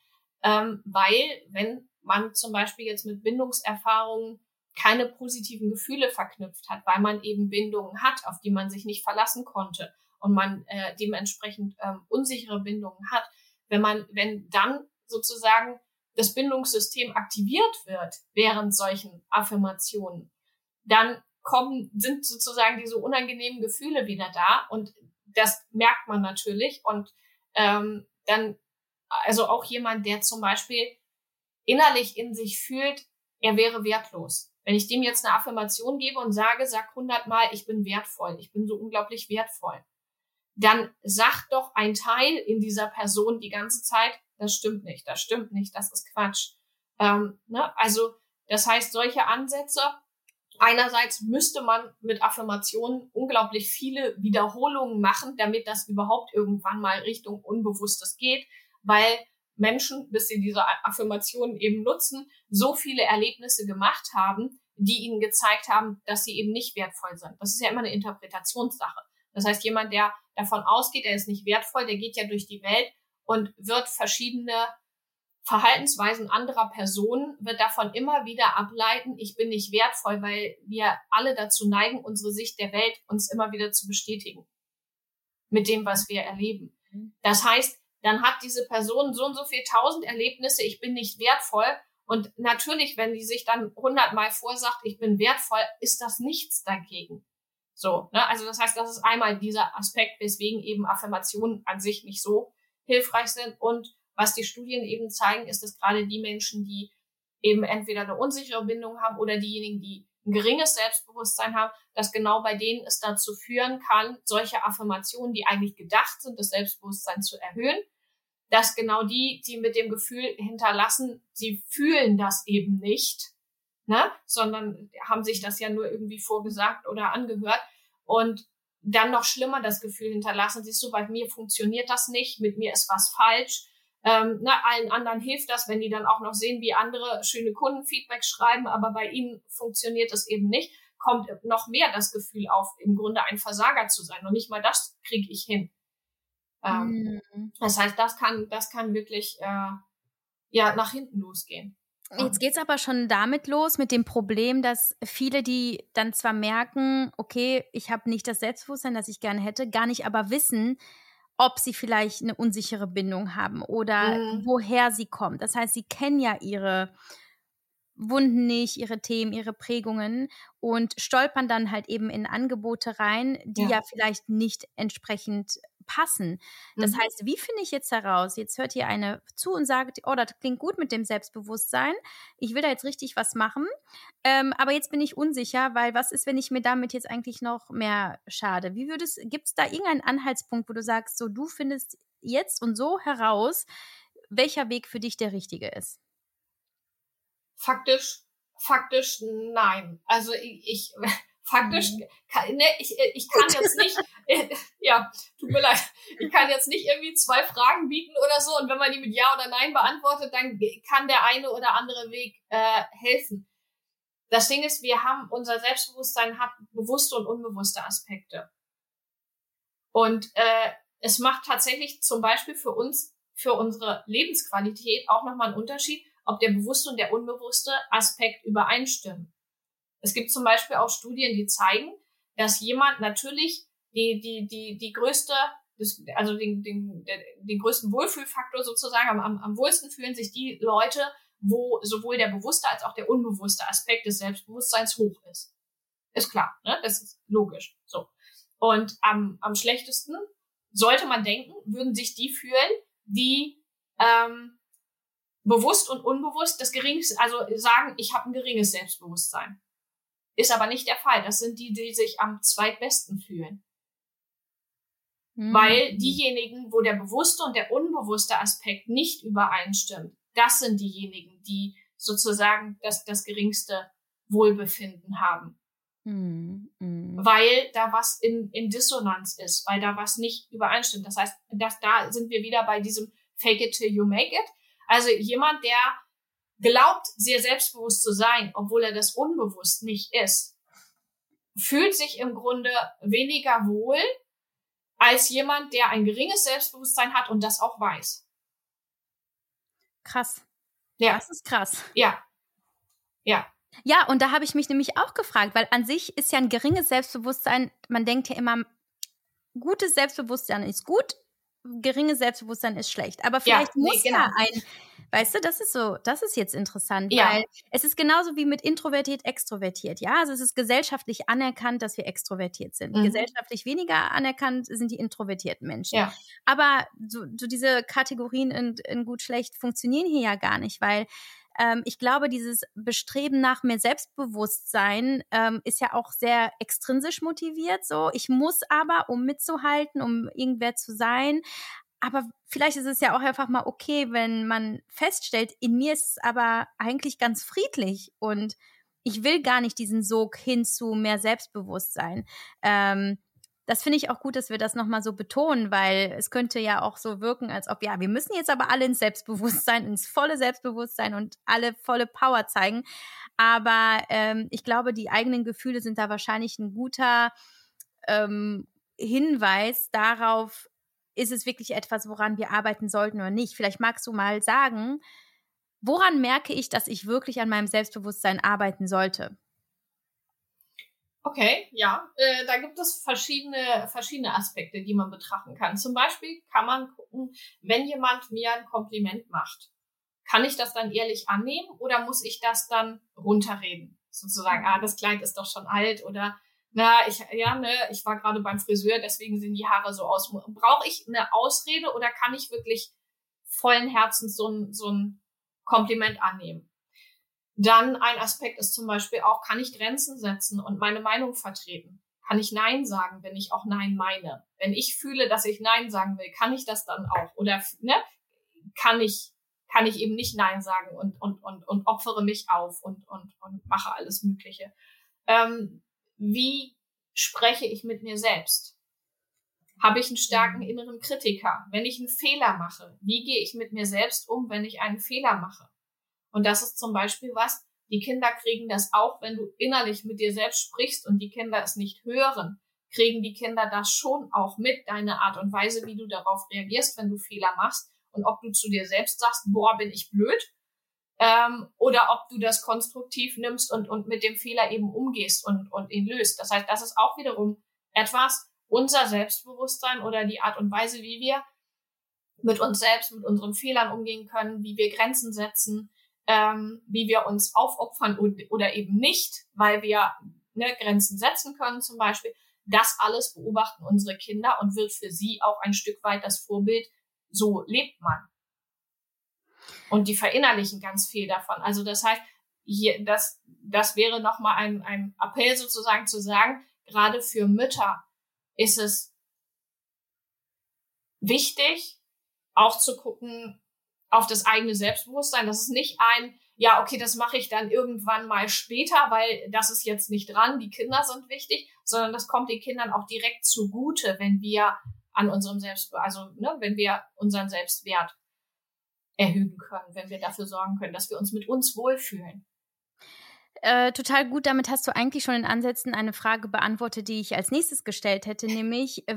ähm, weil wenn man zum Beispiel jetzt mit Bindungserfahrungen keine positiven Gefühle verknüpft hat, weil man eben Bindungen hat, auf die man sich nicht verlassen konnte und man äh, dementsprechend ähm, unsichere Bindungen hat, wenn man, wenn dann sozusagen das Bindungssystem aktiviert wird während solchen Affirmationen, dann kommen, sind sozusagen diese unangenehmen Gefühle wieder da und das merkt man natürlich und ähm, dann, also auch jemand, der zum Beispiel innerlich in sich fühlt, er wäre wertlos. Wenn ich dem jetzt eine Affirmation gebe und sage, sag hundertmal, ich bin wertvoll, ich bin so unglaublich wertvoll, dann sagt doch ein Teil in dieser Person die ganze Zeit, das stimmt nicht, das stimmt nicht, das ist Quatsch. Ähm, ne? Also das heißt, solche Ansätze, einerseits müsste man mit Affirmationen unglaublich viele Wiederholungen machen, damit das überhaupt irgendwann mal Richtung Unbewusstes geht, weil Menschen, bis sie diese Affirmationen eben nutzen, so viele Erlebnisse gemacht haben, die ihnen gezeigt haben, dass sie eben nicht wertvoll sind. Das ist ja immer eine Interpretationssache. Das heißt, jemand, der davon ausgeht, er ist nicht wertvoll, der geht ja durch die Welt und wird verschiedene Verhaltensweisen anderer Personen, wird davon immer wieder ableiten, ich bin nicht wertvoll, weil wir alle dazu neigen, unsere Sicht der Welt uns immer wieder zu bestätigen. Mit dem, was wir erleben. Mhm. Das heißt, dann hat diese Person so und so viel tausend Erlebnisse, ich bin nicht wertvoll. Und natürlich, wenn die sich dann hundertmal vorsagt, ich bin wertvoll, ist das nichts dagegen. So, ne? Also das heißt, das ist einmal dieser Aspekt, weswegen eben Affirmationen an sich nicht so hilfreich sind. Und was die Studien eben zeigen, ist, dass gerade die Menschen, die eben entweder eine unsichere Bindung haben oder diejenigen, die ein geringes Selbstbewusstsein haben, dass genau bei denen es dazu führen kann, solche Affirmationen, die eigentlich gedacht sind, das Selbstbewusstsein zu erhöhen, dass genau die, die mit dem Gefühl hinterlassen, sie fühlen das eben nicht, ne, sondern haben sich das ja nur irgendwie vorgesagt oder angehört und dann noch schlimmer das Gefühl hinterlassen, siehst du, bei mir funktioniert das nicht, mit mir ist was falsch. Ähm, ne, allen anderen hilft das, wenn die dann auch noch sehen, wie andere schöne Kundenfeedback schreiben, aber bei ihnen funktioniert es eben nicht, kommt noch mehr das Gefühl auf, im Grunde ein Versager zu sein. Und nicht mal das kriege ich hin. Ähm, mhm. Das heißt, das kann, das kann wirklich äh, ja nach hinten losgehen. Jetzt geht es aber schon damit los, mit dem Problem, dass viele, die dann zwar merken, okay, ich habe nicht das Selbstbewusstsein, das ich gerne hätte, gar nicht aber wissen, ob sie vielleicht eine unsichere Bindung haben oder mhm. woher sie kommt. Das heißt, sie kennen ja ihre Wunden nicht, ihre Themen, ihre Prägungen und stolpern dann halt eben in Angebote rein, die ja, ja vielleicht nicht entsprechend passen. Das mhm. heißt, wie finde ich jetzt heraus? Jetzt hört hier eine zu und sagt, oh, das klingt gut mit dem Selbstbewusstsein. Ich will da jetzt richtig was machen. Ähm, aber jetzt bin ich unsicher, weil was ist, wenn ich mir damit jetzt eigentlich noch mehr schade? Wie würdest, gibt es da irgendeinen Anhaltspunkt, wo du sagst, so du findest jetzt und so heraus, welcher Weg für dich der richtige ist? Faktisch, faktisch nein. Also ich, ich [laughs] faktisch, mhm. kann, ne, ich, äh, ich kann jetzt nicht, äh, ja, tut mir leid, ich kann jetzt nicht irgendwie zwei Fragen bieten oder so und wenn man die mit Ja oder Nein beantwortet, dann kann der eine oder andere Weg äh, helfen. Das Ding ist, wir haben, unser Selbstbewusstsein hat bewusste und unbewusste Aspekte. Und äh, es macht tatsächlich zum Beispiel für uns, für unsere Lebensqualität auch nochmal einen Unterschied, ob der bewusste und der unbewusste Aspekt übereinstimmen. Es gibt zum Beispiel auch Studien, die zeigen, dass jemand natürlich die, die, die, die größte, also den, den, den größten Wohlfühlfaktor sozusagen, am, am, am wohlsten fühlen sich die Leute, wo sowohl der bewusste als auch der unbewusste Aspekt des Selbstbewusstseins hoch ist. Ist klar, ne? Das ist logisch. So. Und am, am schlechtesten sollte man denken, würden sich die fühlen, die ähm, bewusst und unbewusst das geringste, also sagen, ich habe ein geringes Selbstbewusstsein. Ist aber nicht der Fall. Das sind die, die sich am zweitbesten fühlen. Mhm. Weil diejenigen, wo der bewusste und der unbewusste Aspekt nicht übereinstimmt, das sind diejenigen, die sozusagen das, das geringste Wohlbefinden haben. Mhm. Weil da was in, in Dissonanz ist, weil da was nicht übereinstimmt. Das heißt, dass da sind wir wieder bei diesem Fake it till you make it. Also jemand, der glaubt, sehr selbstbewusst zu sein, obwohl er das unbewusst nicht ist, fühlt sich im Grunde weniger wohl als jemand, der ein geringes Selbstbewusstsein hat und das auch weiß. Krass. Ja. Das ist krass. Ja. Ja. Ja, und da habe ich mich nämlich auch gefragt, weil an sich ist ja ein geringes Selbstbewusstsein, man denkt ja immer, gutes Selbstbewusstsein ist gut, geringes Selbstbewusstsein ist schlecht. Aber vielleicht ja, nee, muss genau. ja ein Weißt du, das ist so, das ist jetzt interessant, ja. weil es ist genauso wie mit introvertiert, extrovertiert. Ja, also es ist gesellschaftlich anerkannt, dass wir extrovertiert sind. Mhm. Gesellschaftlich weniger anerkannt sind die introvertierten Menschen. Ja. Aber so, so diese Kategorien in, in gut, schlecht funktionieren hier ja gar nicht, weil ähm, ich glaube, dieses Bestreben nach mehr Selbstbewusstsein ähm, ist ja auch sehr extrinsisch motiviert. So, ich muss aber, um mitzuhalten, um irgendwer zu sein, aber vielleicht ist es ja auch einfach mal okay, wenn man feststellt, in mir ist es aber eigentlich ganz friedlich und ich will gar nicht diesen Sog hin zu mehr Selbstbewusstsein. Ähm, das finde ich auch gut, dass wir das nochmal so betonen, weil es könnte ja auch so wirken, als ob, ja, wir müssen jetzt aber alle ins Selbstbewusstsein, ins volle Selbstbewusstsein und alle volle Power zeigen. Aber ähm, ich glaube, die eigenen Gefühle sind da wahrscheinlich ein guter ähm, Hinweis darauf, ist es wirklich etwas, woran wir arbeiten sollten oder nicht. Vielleicht magst du mal sagen, woran merke ich, dass ich wirklich an meinem Selbstbewusstsein arbeiten sollte? Okay, ja, äh, da gibt es verschiedene, verschiedene Aspekte, die man betrachten kann. Zum Beispiel kann man gucken, wenn jemand mir ein Kompliment macht, kann ich das dann ehrlich annehmen oder muss ich das dann runterreden? Sozusagen, ah, das Kleid ist doch schon alt oder na, ich, ja, ne, ich war gerade beim Friseur, deswegen sehen die Haare so aus. Brauche ich eine Ausrede oder kann ich wirklich vollen Herzens so ein, so ein Kompliment annehmen? Dann ein Aspekt ist zum Beispiel auch, kann ich Grenzen setzen und meine Meinung vertreten? Kann ich Nein sagen, wenn ich auch Nein meine? Wenn ich fühle, dass ich Nein sagen will, kann ich das dann auch? Oder ne, kann ich kann ich eben nicht Nein sagen und und und und opfere mich auf und und und mache alles Mögliche. Ähm, wie spreche ich mit mir selbst? Habe ich einen starken mhm. inneren Kritiker? Wenn ich einen Fehler mache, wie gehe ich mit mir selbst um, wenn ich einen Fehler mache? Und das ist zum Beispiel was, die Kinder kriegen das auch, wenn du innerlich mit dir selbst sprichst und die Kinder es nicht hören, kriegen die Kinder das schon auch mit, deine Art und Weise, wie du darauf reagierst, wenn du Fehler machst und ob du zu dir selbst sagst, boah, bin ich blöd, ähm, oder ob du das konstruktiv nimmst und, und mit dem Fehler eben umgehst und, und ihn löst. Das heißt, das ist auch wiederum etwas, unser Selbstbewusstsein oder die Art und Weise, wie wir mit uns selbst, mit unseren Fehlern umgehen können, wie wir Grenzen setzen, ähm, wie wir uns aufopfern oder eben nicht, weil wir ne, Grenzen setzen können zum Beispiel. Das alles beobachten unsere Kinder und wird für sie auch ein Stück weit das Vorbild. So lebt man. Und die verinnerlichen ganz viel davon. Also das heißt, hier, das, das wäre nochmal ein, ein Appell sozusagen zu sagen, gerade für Mütter ist es wichtig, auch zu gucken, auf das eigene Selbstbewusstsein. Das ist nicht ein, ja, okay, das mache ich dann irgendwann mal später, weil das ist jetzt nicht dran, die Kinder sind wichtig, sondern das kommt den Kindern auch direkt zugute, wenn wir an unserem Selbst, also ne, wenn wir unseren Selbstwert erhöhen können, wenn wir dafür sorgen können, dass wir uns mit uns wohlfühlen. Äh, total gut. Damit hast du eigentlich schon in Ansätzen eine Frage beantwortet, die ich als nächstes gestellt hätte, [laughs] nämlich äh,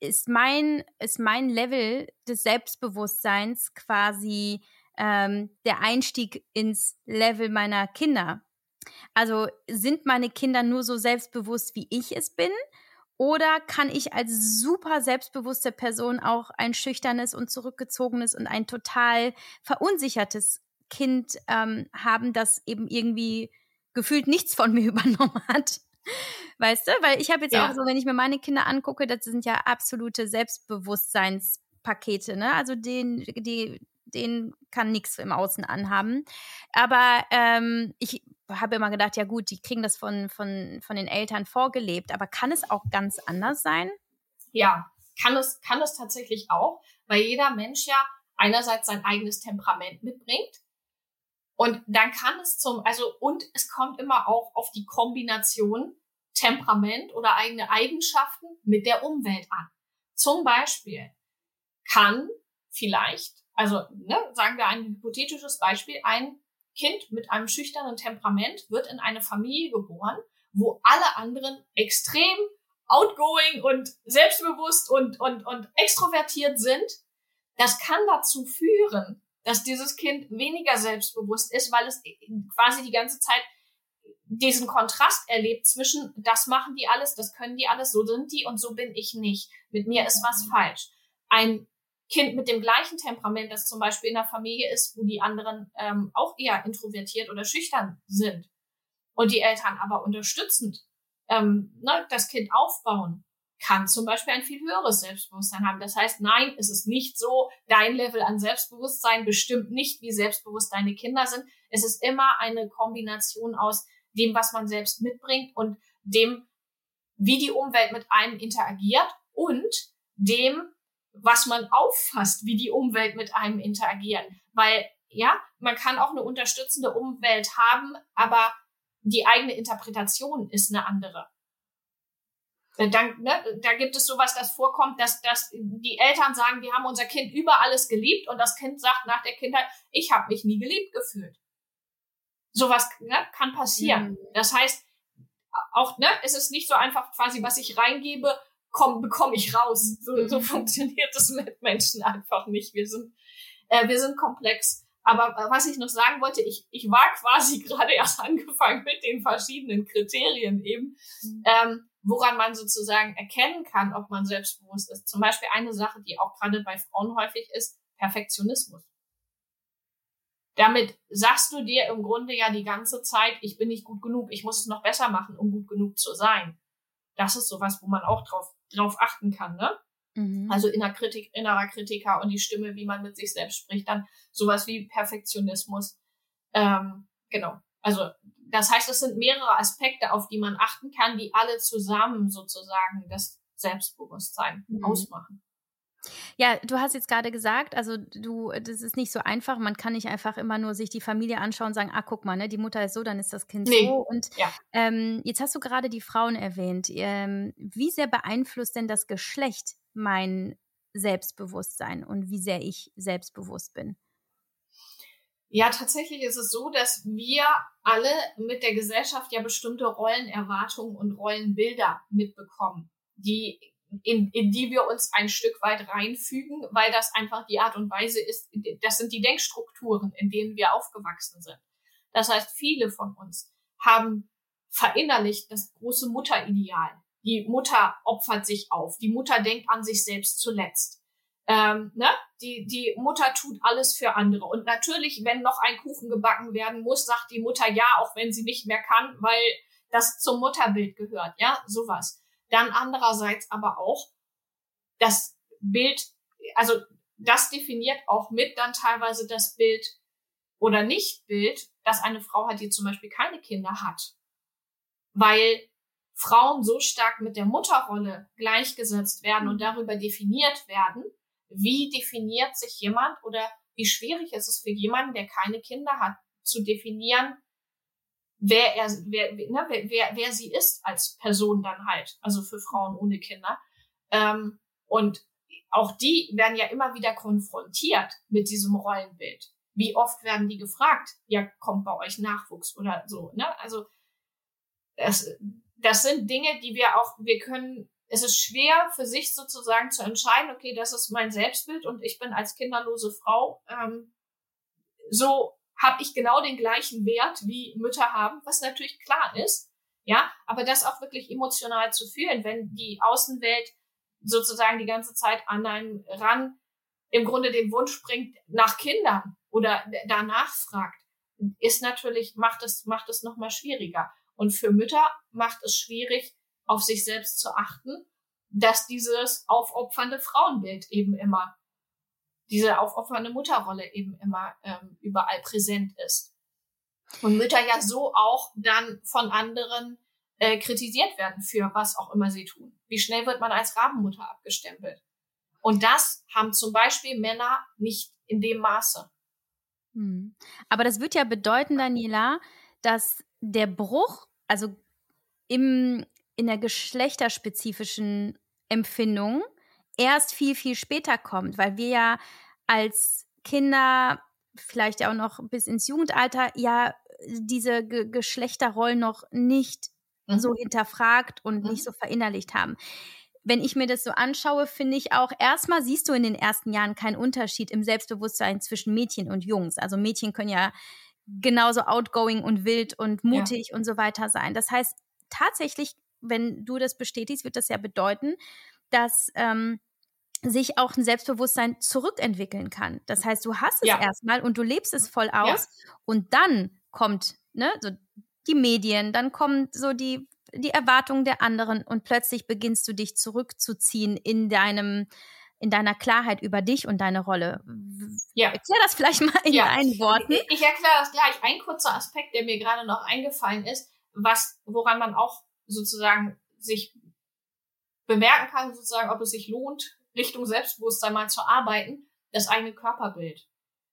ist mein, ist mein Level des Selbstbewusstseins quasi ähm, der Einstieg ins Level meiner Kinder? Also sind meine Kinder nur so selbstbewusst, wie ich es bin? Oder kann ich als super selbstbewusste Person auch ein schüchternes und zurückgezogenes und ein total verunsichertes Kind ähm, haben, das eben irgendwie gefühlt nichts von [laughs] mir übernommen hat. Weißt du? Weil ich habe jetzt ja. auch so, wenn ich mir meine Kinder angucke, das sind ja absolute Selbstbewusstseinspakete, ne? Also den, die, den kann nichts im Außen anhaben. Aber ähm, ich habe immer gedacht, ja gut, die kriegen das von, von, von den Eltern vorgelebt, aber kann es auch ganz anders sein? Ja, kann es, kann es tatsächlich auch, weil jeder Mensch ja einerseits sein eigenes Temperament mitbringt und dann kann es zum, also, und es kommt immer auch auf die Kombination Temperament oder eigene Eigenschaften mit der Umwelt an. Zum Beispiel kann vielleicht, also ne, sagen wir ein hypothetisches Beispiel, ein Kind mit einem schüchternen Temperament wird in eine Familie geboren, wo alle anderen extrem outgoing und selbstbewusst und, und, und extrovertiert sind. Das kann dazu führen, dass dieses Kind weniger selbstbewusst ist, weil es quasi die ganze Zeit diesen Kontrast erlebt zwischen, das machen die alles, das können die alles, so sind die und so bin ich nicht. Mit mir ist was falsch. Ein Kind mit dem gleichen Temperament, das zum Beispiel in der Familie ist, wo die anderen ähm, auch eher introvertiert oder schüchtern sind und die Eltern aber unterstützend ähm, ne, das Kind aufbauen, kann zum Beispiel ein viel höheres Selbstbewusstsein haben. Das heißt, nein, es ist nicht so, dein Level an Selbstbewusstsein bestimmt nicht, wie selbstbewusst deine Kinder sind. Es ist immer eine Kombination aus dem, was man selbst mitbringt und dem, wie die Umwelt mit einem interagiert und dem, was man auffasst, wie die Umwelt mit einem interagieren. Weil, ja, man kann auch eine unterstützende Umwelt haben, aber die eigene Interpretation ist eine andere. Äh, dann, ne, da gibt es sowas, das vorkommt, dass, dass die Eltern sagen, wir haben unser Kind über alles geliebt und das Kind sagt nach der Kindheit, ich habe mich nie geliebt gefühlt. Sowas ne, kann passieren. Mhm. Das heißt, auch, ne, es ist nicht so einfach quasi, was ich reingebe, komm, bekomme ich raus. So, so mhm. funktioniert es mit Menschen einfach nicht. Wir sind, äh, wir sind komplex. Aber äh, was ich noch sagen wollte, ich, ich war quasi [laughs] gerade erst angefangen mit den verschiedenen Kriterien eben. Mhm. Ähm, woran man sozusagen erkennen kann, ob man selbstbewusst ist. Zum Beispiel eine Sache, die auch gerade bei Frauen häufig ist, Perfektionismus. Damit sagst du dir im Grunde ja die ganze Zeit, ich bin nicht gut genug, ich muss es noch besser machen, um gut genug zu sein. Das ist sowas, wo man auch drauf, drauf achten kann, ne? Mhm. Also inner Kritik, innerer Kritiker und die Stimme, wie man mit sich selbst spricht, dann sowas wie Perfektionismus. Ähm, genau. Also das heißt, es sind mehrere Aspekte, auf die man achten kann, die alle zusammen sozusagen das Selbstbewusstsein mhm. ausmachen. Ja, du hast jetzt gerade gesagt, also du, das ist nicht so einfach. Man kann nicht einfach immer nur sich die Familie anschauen und sagen, ah, guck mal, ne, die Mutter ist so, dann ist das Kind nee. so. Und ja. ähm, jetzt hast du gerade die Frauen erwähnt. Ähm, wie sehr beeinflusst denn das Geschlecht mein Selbstbewusstsein und wie sehr ich selbstbewusst bin? Ja, tatsächlich ist es so, dass wir alle mit der Gesellschaft ja bestimmte Rollenerwartungen und Rollenbilder mitbekommen, die in, in die wir uns ein Stück weit reinfügen, weil das einfach die Art und Weise ist, das sind die Denkstrukturen, in denen wir aufgewachsen sind. Das heißt, viele von uns haben verinnerlicht das große Mutterideal. Die Mutter opfert sich auf, die Mutter denkt an sich selbst zuletzt. Ähm, ne? die, die Mutter tut alles für andere. Und natürlich, wenn noch ein Kuchen gebacken werden muss, sagt die Mutter ja, auch wenn sie nicht mehr kann, weil das zum Mutterbild gehört. Ja, sowas. Dann andererseits aber auch das Bild, also das definiert auch mit dann teilweise das Bild oder Nicht-Bild, dass eine Frau hat, die zum Beispiel keine Kinder hat. Weil Frauen so stark mit der Mutterrolle gleichgesetzt werden und darüber definiert werden, wie definiert sich jemand oder wie schwierig ist es für jemanden, der keine Kinder hat, zu definieren, wer er, wer, ne, wer, wer, wer sie ist als Person dann halt, also für Frauen ohne Kinder. Ähm, und auch die werden ja immer wieder konfrontiert mit diesem Rollenbild. Wie oft werden die gefragt, ja, kommt bei euch Nachwuchs oder so, ne? Also, das, das sind Dinge, die wir auch, wir können es ist schwer für sich sozusagen zu entscheiden, okay, das ist mein Selbstbild und ich bin als kinderlose Frau, ähm, so habe ich genau den gleichen Wert wie Mütter haben, was natürlich klar ist, ja, aber das auch wirklich emotional zu fühlen, wenn die Außenwelt sozusagen die ganze Zeit an einen ran im Grunde den Wunsch bringt nach Kindern oder danach fragt, ist natürlich, macht es, macht es nochmal schwieriger. Und für Mütter macht es schwierig, auf sich selbst zu achten, dass dieses aufopfernde Frauenbild eben immer, diese aufopfernde Mutterrolle eben immer ähm, überall präsent ist. Und Mütter ja so auch dann von anderen äh, kritisiert werden für was auch immer sie tun. Wie schnell wird man als Rabenmutter abgestempelt? Und das haben zum Beispiel Männer nicht in dem Maße. Hm. Aber das wird ja bedeuten, Daniela, dass der Bruch, also im, in der geschlechterspezifischen Empfindung erst viel, viel später kommt, weil wir ja als Kinder, vielleicht auch noch bis ins Jugendalter, ja diese Ge Geschlechterrollen noch nicht mhm. so hinterfragt und mhm. nicht so verinnerlicht haben. Wenn ich mir das so anschaue, finde ich auch, erstmal siehst du in den ersten Jahren keinen Unterschied im Selbstbewusstsein zwischen Mädchen und Jungs. Also Mädchen können ja genauso outgoing und wild und mutig ja. und so weiter sein. Das heißt, tatsächlich wenn du das bestätigst, wird das ja bedeuten, dass ähm, sich auch ein Selbstbewusstsein zurückentwickeln kann. Das heißt, du hast es ja. erstmal und du lebst es voll aus ja. und dann kommt ne, so die Medien, dann kommen so die, die Erwartungen der anderen und plötzlich beginnst du dich zurückzuziehen in deinem in deiner Klarheit über dich und deine Rolle. Ja. Erklär das vielleicht mal in ja. deinen Worten. Ich, ich erkläre das gleich. Ein kurzer Aspekt, der mir gerade noch eingefallen ist, was, woran man auch sozusagen sich bemerken kann, sozusagen, ob es sich lohnt, Richtung Selbstbewusstsein mal zu arbeiten, das eigene Körperbild.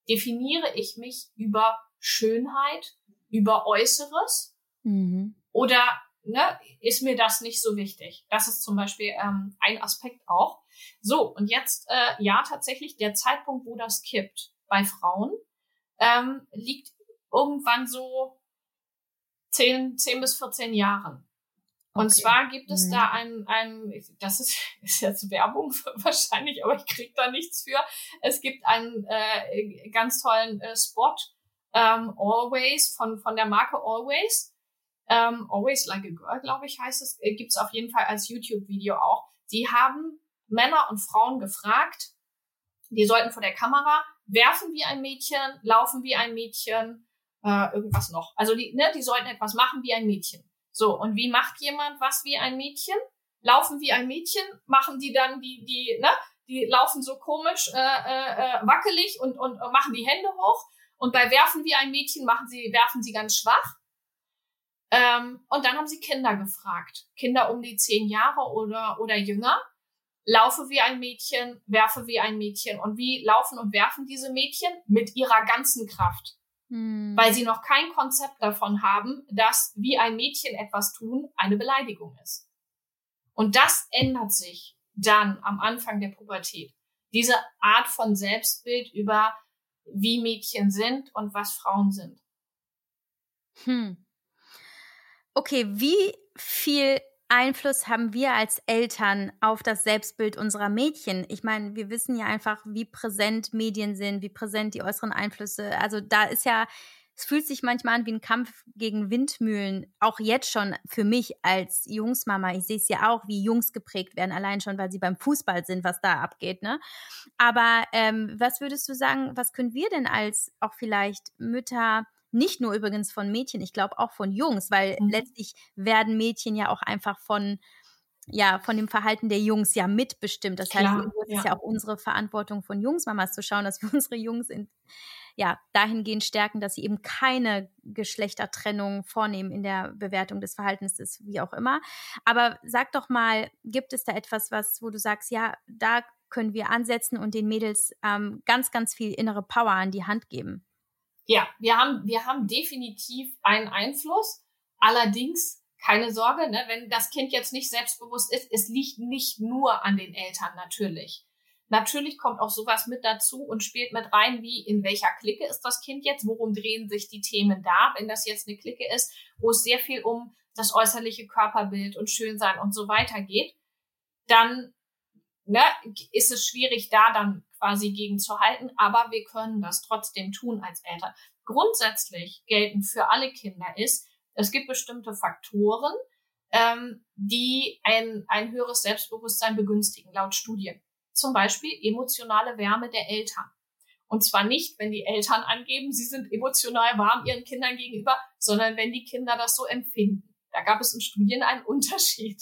Definiere ich mich über Schönheit, über Äußeres mhm. oder ne, ist mir das nicht so wichtig? Das ist zum Beispiel ähm, ein Aspekt auch. So, und jetzt, äh, ja, tatsächlich, der Zeitpunkt, wo das kippt bei Frauen, ähm, liegt irgendwann so 10, 10 bis 14 Jahren. Und okay. zwar gibt es mhm. da ein, ein, das ist, [laughs] ist jetzt Werbung [laughs] wahrscheinlich, aber ich krieg da nichts für. Es gibt einen äh, ganz tollen äh, Spot, ähm, Always, von, von der Marke Always. Ähm, Always Like a Girl, glaube ich, heißt es. Äh, gibt's auf jeden Fall als YouTube-Video auch. Die haben Männer und Frauen gefragt, die sollten vor der Kamera werfen wie ein Mädchen, laufen wie ein Mädchen, äh, irgendwas noch. Also die, ne, die sollten etwas machen wie ein Mädchen. So, und wie macht jemand was wie ein Mädchen? Laufen wie ein Mädchen, machen die dann die, die, ne, die laufen so komisch, äh, äh, äh wackelig und, und machen die Hände hoch. Und bei Werfen wie ein Mädchen machen sie, werfen sie ganz schwach. Ähm, und dann haben sie Kinder gefragt. Kinder um die zehn Jahre oder, oder jünger. Laufe wie ein Mädchen, werfe wie ein Mädchen. Und wie laufen und werfen diese Mädchen? Mit ihrer ganzen Kraft. Hm. Weil sie noch kein Konzept davon haben, dass wie ein Mädchen etwas tun eine Beleidigung ist. Und das ändert sich dann am Anfang der Pubertät. Diese Art von Selbstbild über wie Mädchen sind und was Frauen sind. Hm. Okay, wie viel Einfluss haben wir als Eltern auf das Selbstbild unserer Mädchen? Ich meine, wir wissen ja einfach, wie präsent Medien sind, wie präsent die äußeren Einflüsse. Also da ist ja, es fühlt sich manchmal an wie ein Kampf gegen Windmühlen. Auch jetzt schon für mich als Jungsmama. Ich sehe es ja auch, wie Jungs geprägt werden, allein schon, weil sie beim Fußball sind, was da abgeht. Ne? Aber ähm, was würdest du sagen, was können wir denn als auch vielleicht Mütter nicht nur übrigens von Mädchen, ich glaube auch von Jungs, weil mhm. letztlich werden Mädchen ja auch einfach von ja, von dem Verhalten der Jungs ja mitbestimmt. Das Klar, heißt, es ja. ist ja auch unsere Verantwortung von Jungsmamas zu schauen, dass wir [laughs] unsere Jungs in, ja, dahingehend stärken, dass sie eben keine Geschlechtertrennung vornehmen in der Bewertung des Verhaltens des wie auch immer. Aber sag doch mal, gibt es da etwas, was, wo du sagst, ja, da können wir ansetzen und den Mädels ähm, ganz, ganz viel innere Power an die Hand geben? Ja, wir haben, wir haben definitiv einen Einfluss. Allerdings keine Sorge, ne, wenn das Kind jetzt nicht selbstbewusst ist, es liegt nicht nur an den Eltern natürlich. Natürlich kommt auch sowas mit dazu und spielt mit rein, wie in welcher Clique ist das Kind jetzt, worum drehen sich die Themen da, wenn das jetzt eine Clique ist, wo es sehr viel um das äußerliche Körperbild und Schönsein und so weiter geht, dann ne, ist es schwierig, da dann quasi gegen zu halten, aber wir können das trotzdem tun als Eltern. Grundsätzlich gelten für alle Kinder ist, es gibt bestimmte Faktoren, ähm, die ein, ein höheres Selbstbewusstsein begünstigen, laut Studien. Zum Beispiel emotionale Wärme der Eltern. Und zwar nicht, wenn die Eltern angeben, sie sind emotional warm ihren Kindern gegenüber, sondern wenn die Kinder das so empfinden. Da gab es in Studien einen [laughs] Unterschied.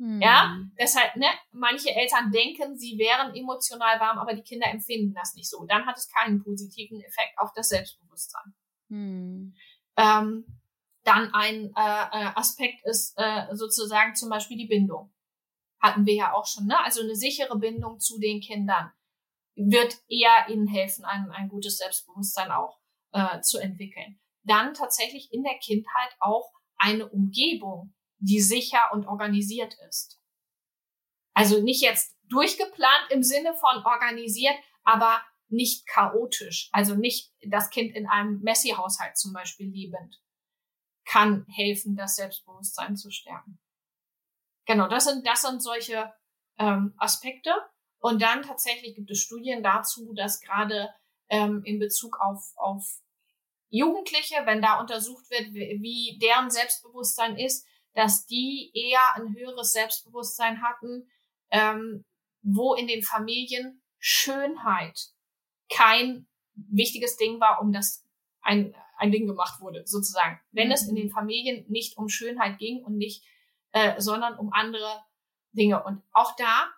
Hm. Ja, deshalb, ne, manche Eltern denken, sie wären emotional warm, aber die Kinder empfinden das nicht so. Dann hat es keinen positiven Effekt auf das Selbstbewusstsein. Hm. Ähm, dann ein äh, äh, Aspekt ist äh, sozusagen zum Beispiel die Bindung. Hatten wir ja auch schon, ne? Also eine sichere Bindung zu den Kindern wird eher ihnen helfen, ein, ein gutes Selbstbewusstsein auch äh, zu entwickeln. Dann tatsächlich in der Kindheit auch eine Umgebung, die sicher und organisiert ist. Also nicht jetzt durchgeplant im Sinne von organisiert, aber nicht chaotisch. Also nicht das Kind in einem Messi-Haushalt zum Beispiel lebend kann helfen, das Selbstbewusstsein zu stärken. Genau, das sind, das sind solche ähm, Aspekte. Und dann tatsächlich gibt es Studien dazu, dass gerade ähm, in Bezug auf, auf Jugendliche, wenn da untersucht wird, wie deren Selbstbewusstsein ist, dass die eher ein höheres Selbstbewusstsein hatten, ähm, wo in den Familien Schönheit kein wichtiges Ding war, um das ein, ein Ding gemacht wurde, sozusagen. Wenn mhm. es in den Familien nicht um Schönheit ging und nicht, äh, sondern um andere Dinge. Und auch da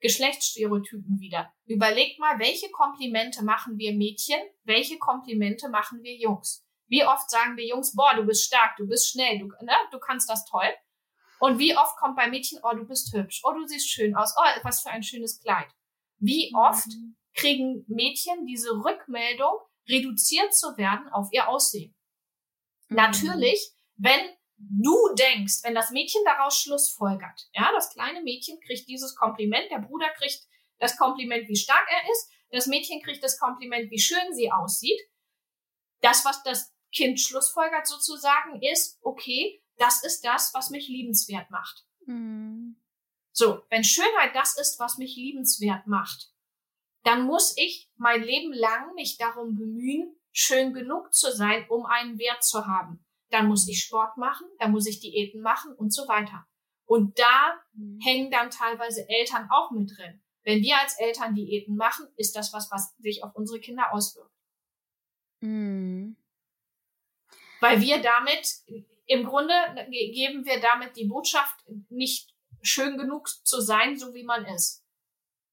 Geschlechtsstereotypen wieder. Überlegt mal, welche Komplimente machen wir Mädchen, welche Komplimente machen wir Jungs. Wie oft sagen wir Jungs, boah, du bist stark, du bist schnell, du, ne, du kannst das toll. Und wie oft kommt bei Mädchen, oh, du bist hübsch, oh, du siehst schön aus, oh, was für ein schönes Kleid. Wie oft kriegen Mädchen diese Rückmeldung, reduziert zu werden auf ihr Aussehen? Mhm. Natürlich, wenn du denkst, wenn das Mädchen daraus Schlussfolgert, ja, das kleine Mädchen kriegt dieses Kompliment, der Bruder kriegt das Kompliment, wie stark er ist, das Mädchen kriegt das Kompliment, wie schön sie aussieht. Das, was das Kind schlussfolgert sozusagen, ist, okay, das ist das, was mich liebenswert macht. Mhm. So, wenn Schönheit das ist, was mich liebenswert macht, dann muss ich mein Leben lang mich darum bemühen, schön genug zu sein, um einen Wert zu haben. Dann muss ich Sport machen, dann muss ich Diäten machen und so weiter. Und da mhm. hängen dann teilweise Eltern auch mit drin. Wenn wir als Eltern Diäten machen, ist das was, was sich auf unsere Kinder auswirkt. Mhm. Weil wir damit, im Grunde geben wir damit die Botschaft, nicht schön genug zu sein, so wie man ist.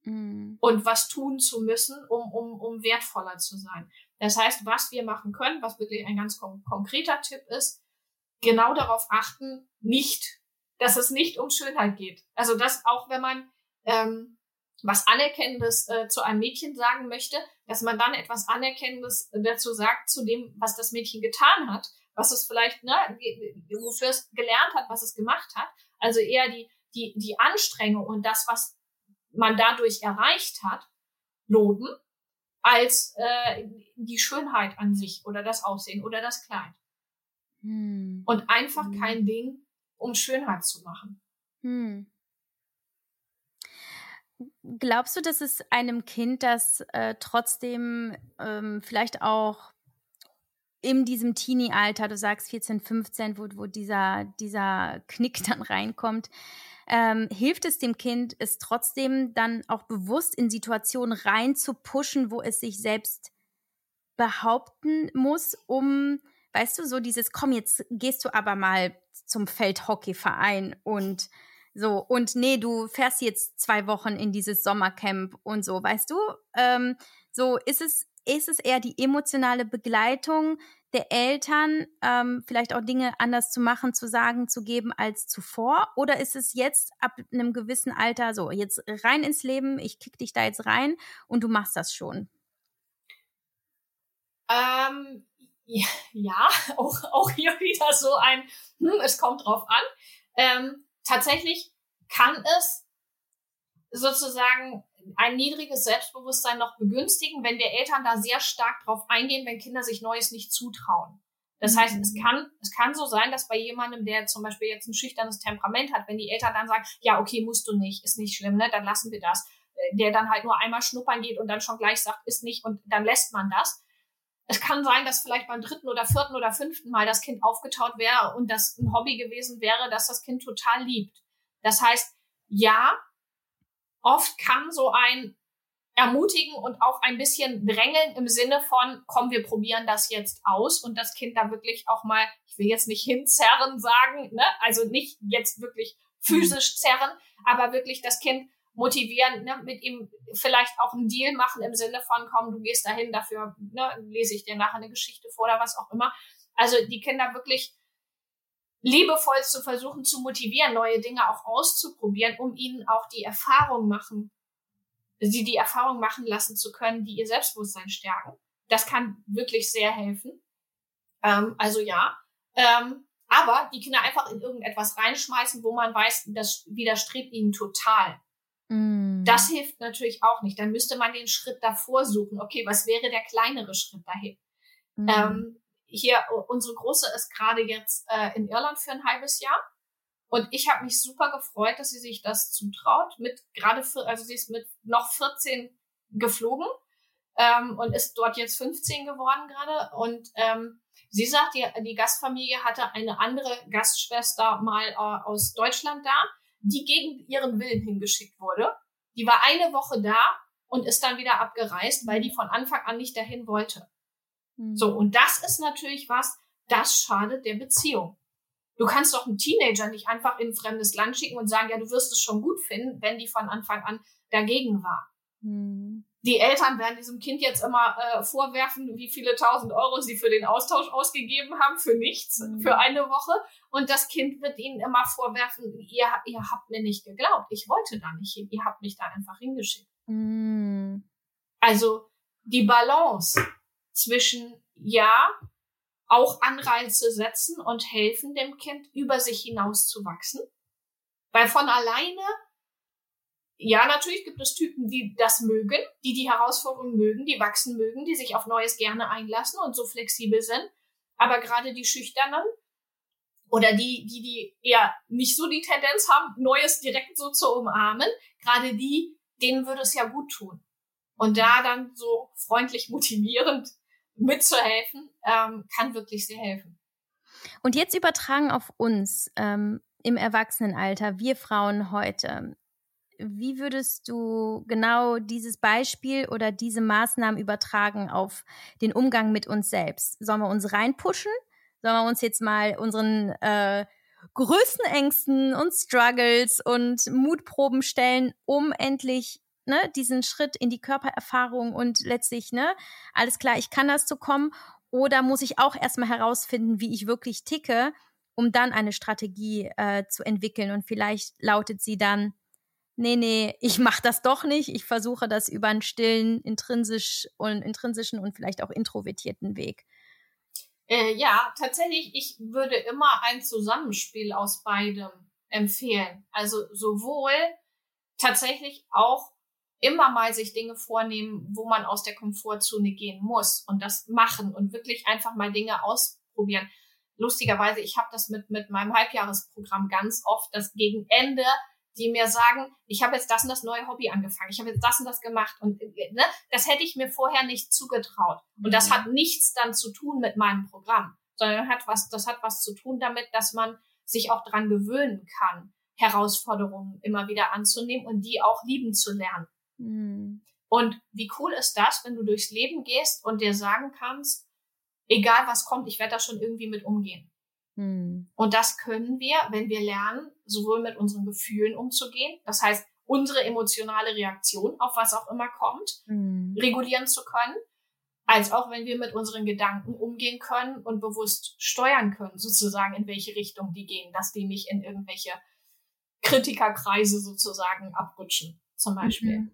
Mhm. Und was tun zu müssen, um, um, um wertvoller zu sein. Das heißt, was wir machen können, was wirklich ein ganz kon konkreter Tipp ist, genau darauf achten, nicht, dass es nicht um Schönheit geht. Also dass auch wenn man ähm, was Anerkennendes äh, zu einem Mädchen sagen möchte, dass man dann etwas Anerkennendes dazu sagt, zu dem, was das Mädchen getan hat, was es vielleicht, ne, wofür es gelernt hat, was es gemacht hat. Also eher die, die, die Anstrengung und das, was man dadurch erreicht hat, loben, als äh, die Schönheit an sich oder das Aussehen oder das Kleid. Hm. Und einfach hm. kein Ding, um Schönheit zu machen. Hm. Glaubst du, dass es einem Kind, das äh, trotzdem ähm, vielleicht auch in diesem Teenie-Alter, du sagst 14, 15, wo, wo dieser, dieser Knick [laughs] dann reinkommt, ähm, hilft es dem Kind, es trotzdem dann auch bewusst in Situationen rein zu pushen, wo es sich selbst behaupten muss, um, weißt du, so dieses, komm, jetzt gehst du aber mal zum Feldhockeyverein und so, und nee, du fährst jetzt zwei Wochen in dieses Sommercamp und so, weißt du? Ähm, so, ist es, ist es eher die emotionale Begleitung, der Eltern ähm, vielleicht auch Dinge anders zu machen, zu sagen, zu geben als zuvor? Oder ist es jetzt ab einem gewissen Alter so, jetzt rein ins Leben, ich kick dich da jetzt rein und du machst das schon? Ähm, ja, [laughs] auch, auch hier wieder so ein, hm, es kommt drauf an. Ähm, tatsächlich kann es sozusagen ein niedriges Selbstbewusstsein noch begünstigen, wenn wir Eltern da sehr stark drauf eingehen, wenn Kinder sich Neues nicht zutrauen. Das heißt, es mhm. kann, es kann so sein, dass bei jemandem, der zum Beispiel jetzt ein schüchternes Temperament hat, wenn die Eltern dann sagen, ja, okay, musst du nicht, ist nicht schlimm, ne, dann lassen wir das, äh, der dann halt nur einmal schnuppern geht und dann schon gleich sagt, ist nicht und dann lässt man das. Es kann sein, dass vielleicht beim dritten oder vierten oder fünften Mal das Kind aufgetaut wäre und das ein Hobby gewesen wäre, das das Kind total liebt. Das heißt, ja, oft kann so ein ermutigen und auch ein bisschen drängeln im Sinne von, komm, wir probieren das jetzt aus und das Kind da wirklich auch mal, ich will jetzt nicht hinzerren sagen, ne? also nicht jetzt wirklich physisch zerren, aber wirklich das Kind motivieren, ne? mit ihm vielleicht auch einen Deal machen im Sinne von, komm, du gehst dahin, dafür ne? lese ich dir nachher eine Geschichte vor oder was auch immer. Also die Kinder wirklich liebevoll zu versuchen zu motivieren, neue Dinge auch auszuprobieren, um ihnen auch die Erfahrung machen, sie die Erfahrung machen lassen zu können, die ihr Selbstbewusstsein stärken. Das kann wirklich sehr helfen. Ähm, also ja. Ähm, aber die Kinder einfach in irgendetwas reinschmeißen, wo man weiß, das widerstrebt ihnen total. Mm. Das hilft natürlich auch nicht. Dann müsste man den Schritt davor suchen. Okay, was wäre der kleinere Schritt dahin? Mm. Ähm, hier, unsere Große ist gerade jetzt äh, in Irland für ein halbes Jahr. Und ich habe mich super gefreut, dass sie sich das zutraut. Mit gerade für, also sie ist mit noch 14 geflogen ähm, und ist dort jetzt 15 geworden gerade. Und ähm, sie sagt, die, die Gastfamilie hatte eine andere Gastschwester mal äh, aus Deutschland da, die gegen ihren Willen hingeschickt wurde. Die war eine Woche da und ist dann wieder abgereist, weil die von Anfang an nicht dahin wollte. So, mhm. und das ist natürlich was, das schadet der Beziehung. Du kannst doch einen Teenager nicht einfach in ein fremdes Land schicken und sagen, ja, du wirst es schon gut finden, wenn die von Anfang an dagegen war. Mhm. Die Eltern werden diesem Kind jetzt immer äh, vorwerfen, wie viele tausend Euro sie für den Austausch ausgegeben haben, für nichts, mhm. für eine Woche. Und das Kind wird ihnen immer vorwerfen, ihr, ihr habt mir nicht geglaubt. Ich wollte da nicht hin. Ihr habt mich da einfach hingeschickt. Mm. Also die Balance zwischen ja, auch Anreize setzen und helfen dem Kind, über sich hinaus zu wachsen. Weil von alleine, ja, natürlich gibt es Typen, die das mögen, die die Herausforderungen mögen, die wachsen mögen, die sich auf Neues gerne einlassen und so flexibel sind. Aber gerade die Schüchternen oder die, die, die eher nicht so die Tendenz haben, Neues direkt so zu umarmen, gerade die, denen würde es ja gut tun. Und da dann so freundlich motivierend mitzuhelfen, ähm, kann wirklich sehr helfen. Und jetzt übertragen auf uns ähm, im Erwachsenenalter, wir Frauen heute. Wie würdest du genau dieses Beispiel oder diese Maßnahmen übertragen auf den Umgang mit uns selbst? Sollen wir uns reinpushen? Sollen wir uns jetzt mal unseren äh, größten Ängsten und Struggles und Mutproben stellen, um endlich ne, diesen Schritt in die Körpererfahrung und letztlich, ne, alles klar, ich kann das zu kommen. Oder muss ich auch erstmal herausfinden, wie ich wirklich ticke, um dann eine Strategie äh, zu entwickeln? Und vielleicht lautet sie dann, nee, nee, ich mache das doch nicht. Ich versuche das über einen stillen, intrinsisch und intrinsischen und vielleicht auch introvertierten Weg. Äh, ja, tatsächlich, ich würde immer ein Zusammenspiel aus beidem empfehlen. Also sowohl tatsächlich auch immer mal sich Dinge vornehmen, wo man aus der Komfortzone gehen muss und das machen und wirklich einfach mal Dinge ausprobieren. Lustigerweise, ich habe das mit, mit meinem Halbjahresprogramm ganz oft, dass gegen Ende die mir sagen, ich habe jetzt das und das neue Hobby angefangen, ich habe jetzt das und das gemacht und ne, das hätte ich mir vorher nicht zugetraut. Und das mhm. hat nichts dann zu tun mit meinem Programm, sondern hat was, das hat was zu tun damit, dass man sich auch dran gewöhnen kann, Herausforderungen immer wieder anzunehmen und die auch lieben zu lernen. Mhm. Und wie cool ist das, wenn du durchs Leben gehst und dir sagen kannst, egal was kommt, ich werde da schon irgendwie mit umgehen. Mhm. Und das können wir, wenn wir lernen, sowohl mit unseren Gefühlen umzugehen, das heißt, unsere emotionale Reaktion auf was auch immer kommt, mhm. regulieren zu können, als auch wenn wir mit unseren Gedanken umgehen können und bewusst steuern können, sozusagen, in welche Richtung die gehen, dass die nicht in irgendwelche Kritikerkreise sozusagen abrutschen, zum Beispiel. Mhm.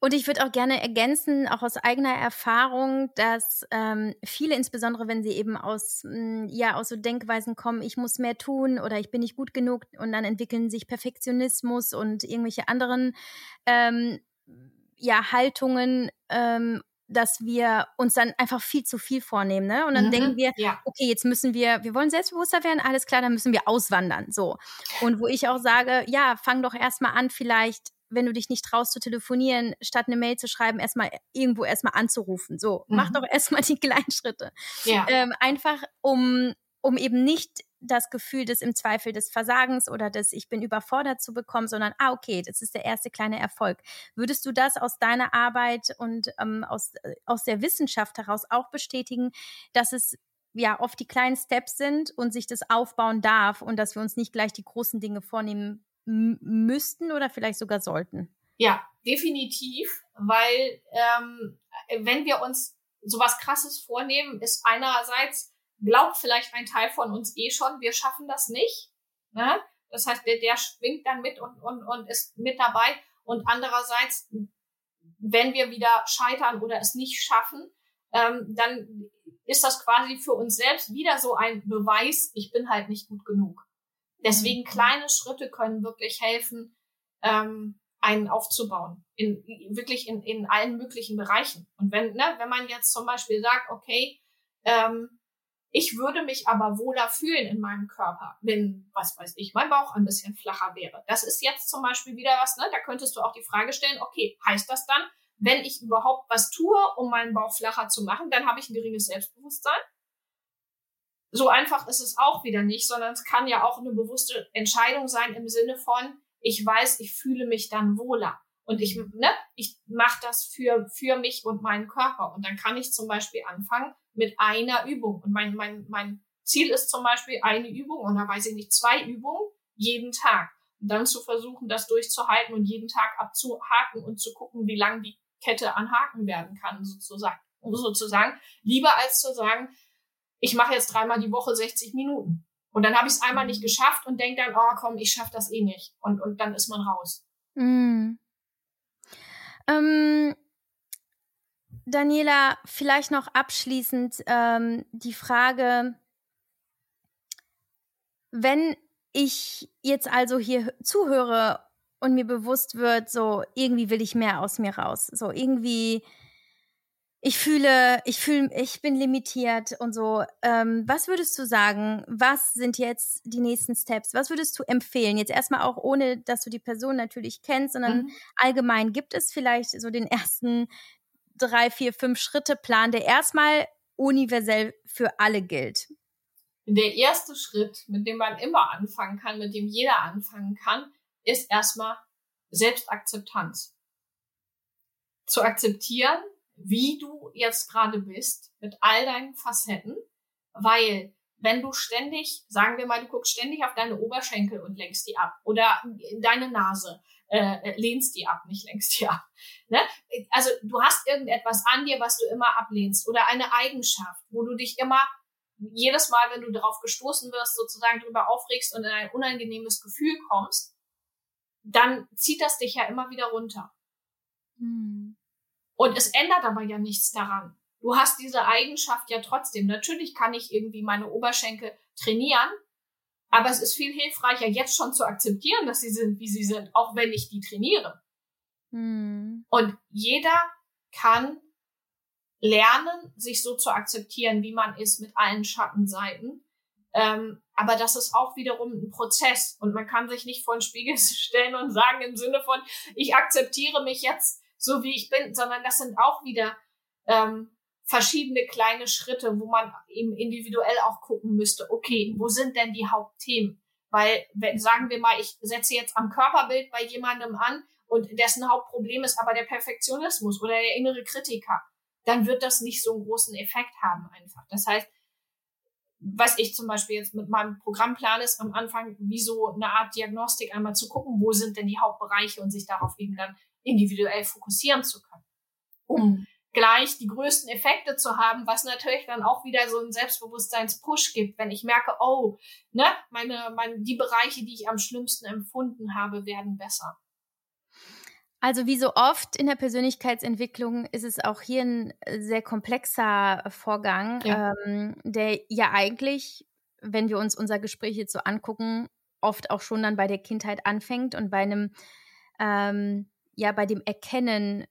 Und ich würde auch gerne ergänzen, auch aus eigener Erfahrung, dass ähm, viele, insbesondere wenn sie eben aus, mh, hm, ja, aus so Denkweisen kommen, ich muss mehr tun oder ich bin nicht gut genug und dann entwickeln sich Perfektionismus und irgendwelche anderen ähm, ja, Haltungen ähm, dass wir uns dann einfach viel zu viel vornehmen, ne? Und dann mhm, denken wir, ja. okay, jetzt müssen wir, wir wollen selbstbewusster werden, alles klar, dann müssen wir auswandern, so. Und wo ich auch sage, ja, fang doch erstmal an, vielleicht wenn du dich nicht traust zu telefonieren, statt eine Mail zu schreiben, erstmal irgendwo erstmal anzurufen. So, mhm. mach doch erstmal die [laughs] kleinen Schritte. Ja. Ähm, einfach um, um eben nicht das Gefühl des im Zweifel des Versagens oder des Ich bin überfordert zu bekommen, sondern ah, okay, das ist der erste kleine Erfolg. Würdest du das aus deiner Arbeit und ähm, aus, äh, aus der Wissenschaft heraus auch bestätigen, dass es ja oft die kleinen Steps sind und sich das aufbauen darf und dass wir uns nicht gleich die großen Dinge vornehmen müssten oder vielleicht sogar sollten? Ja, definitiv, weil ähm, wenn wir uns sowas Krasses vornehmen, ist einerseits glaubt vielleicht ein Teil von uns eh schon, wir schaffen das nicht. Ne? Das heißt, der, der schwingt dann mit und, und, und ist mit dabei. Und andererseits, wenn wir wieder scheitern oder es nicht schaffen, ähm, dann ist das quasi für uns selbst wieder so ein Beweis, ich bin halt nicht gut genug. Deswegen kleine Schritte können wirklich helfen, ähm, einen aufzubauen. In, wirklich in, in allen möglichen Bereichen. Und wenn, ne, wenn man jetzt zum Beispiel sagt, okay, ähm, ich würde mich aber wohler fühlen in meinem Körper, wenn, was weiß ich, mein Bauch ein bisschen flacher wäre. Das ist jetzt zum Beispiel wieder was, ne? Da könntest du auch die Frage stellen, okay, heißt das dann, wenn ich überhaupt was tue, um meinen Bauch flacher zu machen, dann habe ich ein geringes Selbstbewusstsein? So einfach ist es auch wieder nicht, sondern es kann ja auch eine bewusste Entscheidung sein im Sinne von, ich weiß, ich fühle mich dann wohler. Und ich, ne, ich mache das für, für mich und meinen Körper. Und dann kann ich zum Beispiel anfangen mit einer Übung. Und mein, mein, mein Ziel ist zum Beispiel eine Übung und da weiß ich nicht, zwei Übungen jeden Tag. Und dann zu versuchen, das durchzuhalten und jeden Tag abzuhaken und zu gucken, wie lang die Kette anhaken werden kann, sozusagen. sozusagen. Lieber als zu sagen, ich mache jetzt dreimal die Woche 60 Minuten. Und dann habe ich es einmal nicht geschafft und denke dann, oh komm, ich schaffe das eh nicht. Und, und dann ist man raus. Mm. Ähm, Daniela, vielleicht noch abschließend ähm, die Frage, wenn ich jetzt also hier zuhöre und mir bewusst wird, so irgendwie will ich mehr aus mir raus, so irgendwie ich fühle, ich fühle, ich bin limitiert und so. Ähm, was würdest du sagen? Was sind jetzt die nächsten Steps? Was würdest du empfehlen? Jetzt erstmal auch ohne, dass du die Person natürlich kennst, sondern mhm. allgemein gibt es vielleicht so den ersten drei, vier, fünf Schritte Plan, der erstmal universell für alle gilt? Der erste Schritt, mit dem man immer anfangen kann, mit dem jeder anfangen kann, ist erstmal Selbstakzeptanz. Zu akzeptieren, wie du jetzt gerade bist, mit all deinen Facetten, weil wenn du ständig, sagen wir mal, du guckst ständig auf deine Oberschenkel und lenkst die ab oder deine Nase, äh, lehnst die ab, nicht lenkst die ab. Ne? Also du hast irgendetwas an dir, was du immer ablehnst oder eine Eigenschaft, wo du dich immer jedes Mal, wenn du darauf gestoßen wirst, sozusagen drüber aufregst und in ein unangenehmes Gefühl kommst, dann zieht das dich ja immer wieder runter. Hm. Und es ändert aber ja nichts daran. Du hast diese Eigenschaft ja trotzdem. Natürlich kann ich irgendwie meine Oberschenkel trainieren, aber es ist viel hilfreicher, jetzt schon zu akzeptieren, dass sie sind, wie sie sind, auch wenn ich die trainiere. Hm. Und jeder kann lernen, sich so zu akzeptieren, wie man ist, mit allen Schattenseiten. Ähm, aber das ist auch wiederum ein Prozess und man kann sich nicht vor den Spiegel [laughs] stellen und sagen im Sinne von, ich akzeptiere mich jetzt so wie ich bin, sondern das sind auch wieder ähm, verschiedene kleine Schritte, wo man eben individuell auch gucken müsste, okay, wo sind denn die Hauptthemen? Weil, wenn, sagen wir mal, ich setze jetzt am Körperbild bei jemandem an und dessen Hauptproblem ist aber der Perfektionismus oder der innere Kritiker, dann wird das nicht so einen großen Effekt haben einfach. Das heißt, was ich zum Beispiel jetzt mit meinem Programmplan ist, am Anfang wie so eine Art Diagnostik einmal zu gucken, wo sind denn die Hauptbereiche und sich darauf eben dann individuell fokussieren zu können, um mhm. gleich die größten Effekte zu haben, was natürlich dann auch wieder so einen Selbstbewusstseinspush gibt, wenn ich merke, oh, ne, meine, meine, die Bereiche, die ich am schlimmsten empfunden habe, werden besser. Also wie so oft in der Persönlichkeitsentwicklung ist es auch hier ein sehr komplexer Vorgang, ja. Ähm, der ja eigentlich, wenn wir uns unser Gespräch jetzt so angucken, oft auch schon dann bei der Kindheit anfängt und bei einem ähm, ja bei dem Erkennen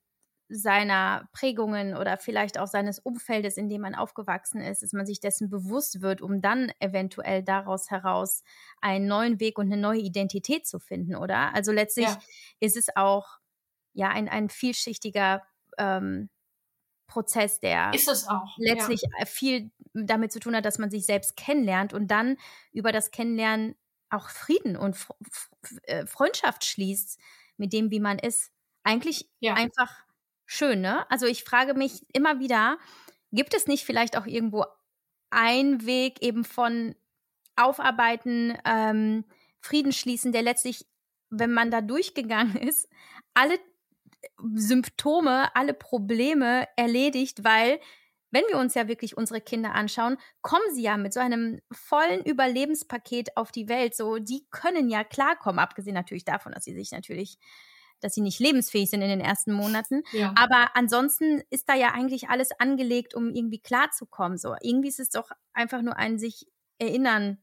seiner Prägungen oder vielleicht auch seines Umfeldes, in dem man aufgewachsen ist, dass man sich dessen bewusst wird, um dann eventuell daraus heraus einen neuen Weg und eine neue Identität zu finden, oder? Also letztlich ja. ist es auch ja ein, ein vielschichtiger ähm, Prozess, der letztlich ja. viel damit zu tun hat, dass man sich selbst kennenlernt und dann über das Kennenlernen auch Frieden und äh, Freundschaft schließt mit dem, wie man ist eigentlich ja. einfach schön, ne? Also ich frage mich immer wieder, gibt es nicht vielleicht auch irgendwo einen Weg eben von Aufarbeiten, ähm, Frieden schließen, der letztlich, wenn man da durchgegangen [laughs] ist, alle Symptome, alle Probleme erledigt, weil wenn wir uns ja wirklich unsere Kinder anschauen, kommen sie ja mit so einem vollen Überlebenspaket auf die Welt. So, die können ja klarkommen, abgesehen natürlich davon, dass sie sich natürlich dass sie nicht lebensfähig sind in den ersten Monaten. Ja. Aber ansonsten ist da ja eigentlich alles angelegt, um irgendwie klarzukommen. So, irgendwie ist es doch einfach nur ein sich erinnern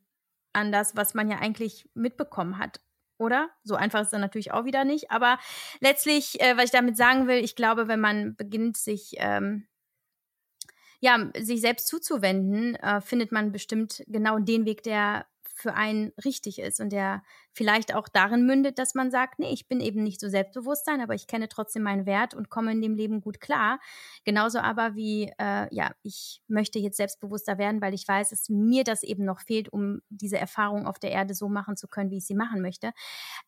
an das, was man ja eigentlich mitbekommen hat. Oder? So einfach ist es dann natürlich auch wieder nicht. Aber letztlich, äh, was ich damit sagen will, ich glaube, wenn man beginnt, sich ähm, ja, sich selbst zuzuwenden, äh, findet man bestimmt genau den Weg, der für einen richtig ist und der vielleicht auch darin mündet, dass man sagt, nee, ich bin eben nicht so selbstbewusstsein, aber ich kenne trotzdem meinen Wert und komme in dem Leben gut klar. Genauso aber wie, äh, ja, ich möchte jetzt selbstbewusster werden, weil ich weiß, dass mir das eben noch fehlt, um diese Erfahrung auf der Erde so machen zu können, wie ich sie machen möchte.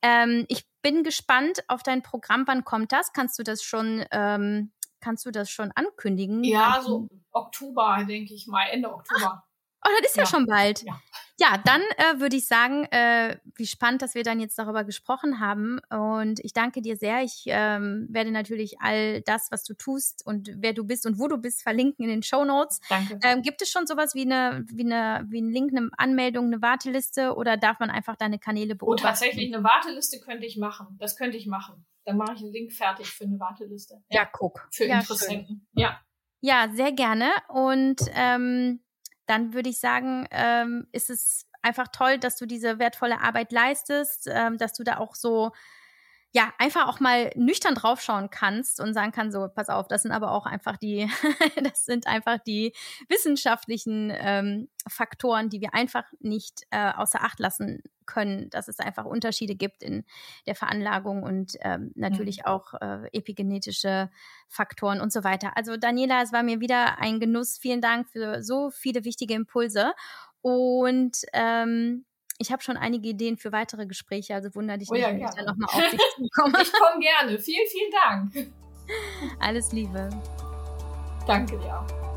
Ähm, ich bin gespannt auf dein Programm. Wann kommt das? Kannst du das schon ähm, Kannst du das schon ankündigen? Ja, so Oktober, denke ich mal, Ende Oktober. Oh, das ist ja, ja schon bald. Ja, ja dann äh, würde ich sagen, äh, wie spannend, dass wir dann jetzt darüber gesprochen haben. Und ich danke dir sehr. Ich ähm, werde natürlich all das, was du tust und wer du bist und wo du bist, verlinken in den Show Notes. Danke. Ähm, gibt es schon sowas wie eine, wie eine, wie ein Link, eine Anmeldung, eine Warteliste oder darf man einfach deine Kanäle oh, beobachten? Oh, tatsächlich eine Warteliste könnte ich machen. Das könnte ich machen. Dann mache ich einen Link fertig für eine Warteliste. Ja, ja guck. Für ja, Interessenten. Schön. Ja. Ja, sehr gerne. Und ähm, dann würde ich sagen, ähm, ist es einfach toll, dass du diese wertvolle Arbeit leistest, ähm, dass du da auch so ja, einfach auch mal nüchtern draufschauen kannst und sagen kann, so, pass auf, das sind aber auch einfach die, [laughs] das sind einfach die wissenschaftlichen ähm, Faktoren, die wir einfach nicht äh, außer Acht lassen können, dass es einfach Unterschiede gibt in der Veranlagung und ähm, natürlich mhm. auch äh, epigenetische Faktoren und so weiter. Also Daniela, es war mir wieder ein Genuss. Vielen Dank für so viele wichtige Impulse. Und ähm, ich habe schon einige Ideen für weitere Gespräche, also wundere dich oh, nicht, ja, wenn ich dann nochmal auf dich [laughs] zukomme. ich komme gerne. Vielen, vielen Dank. Alles Liebe. Danke dir auch.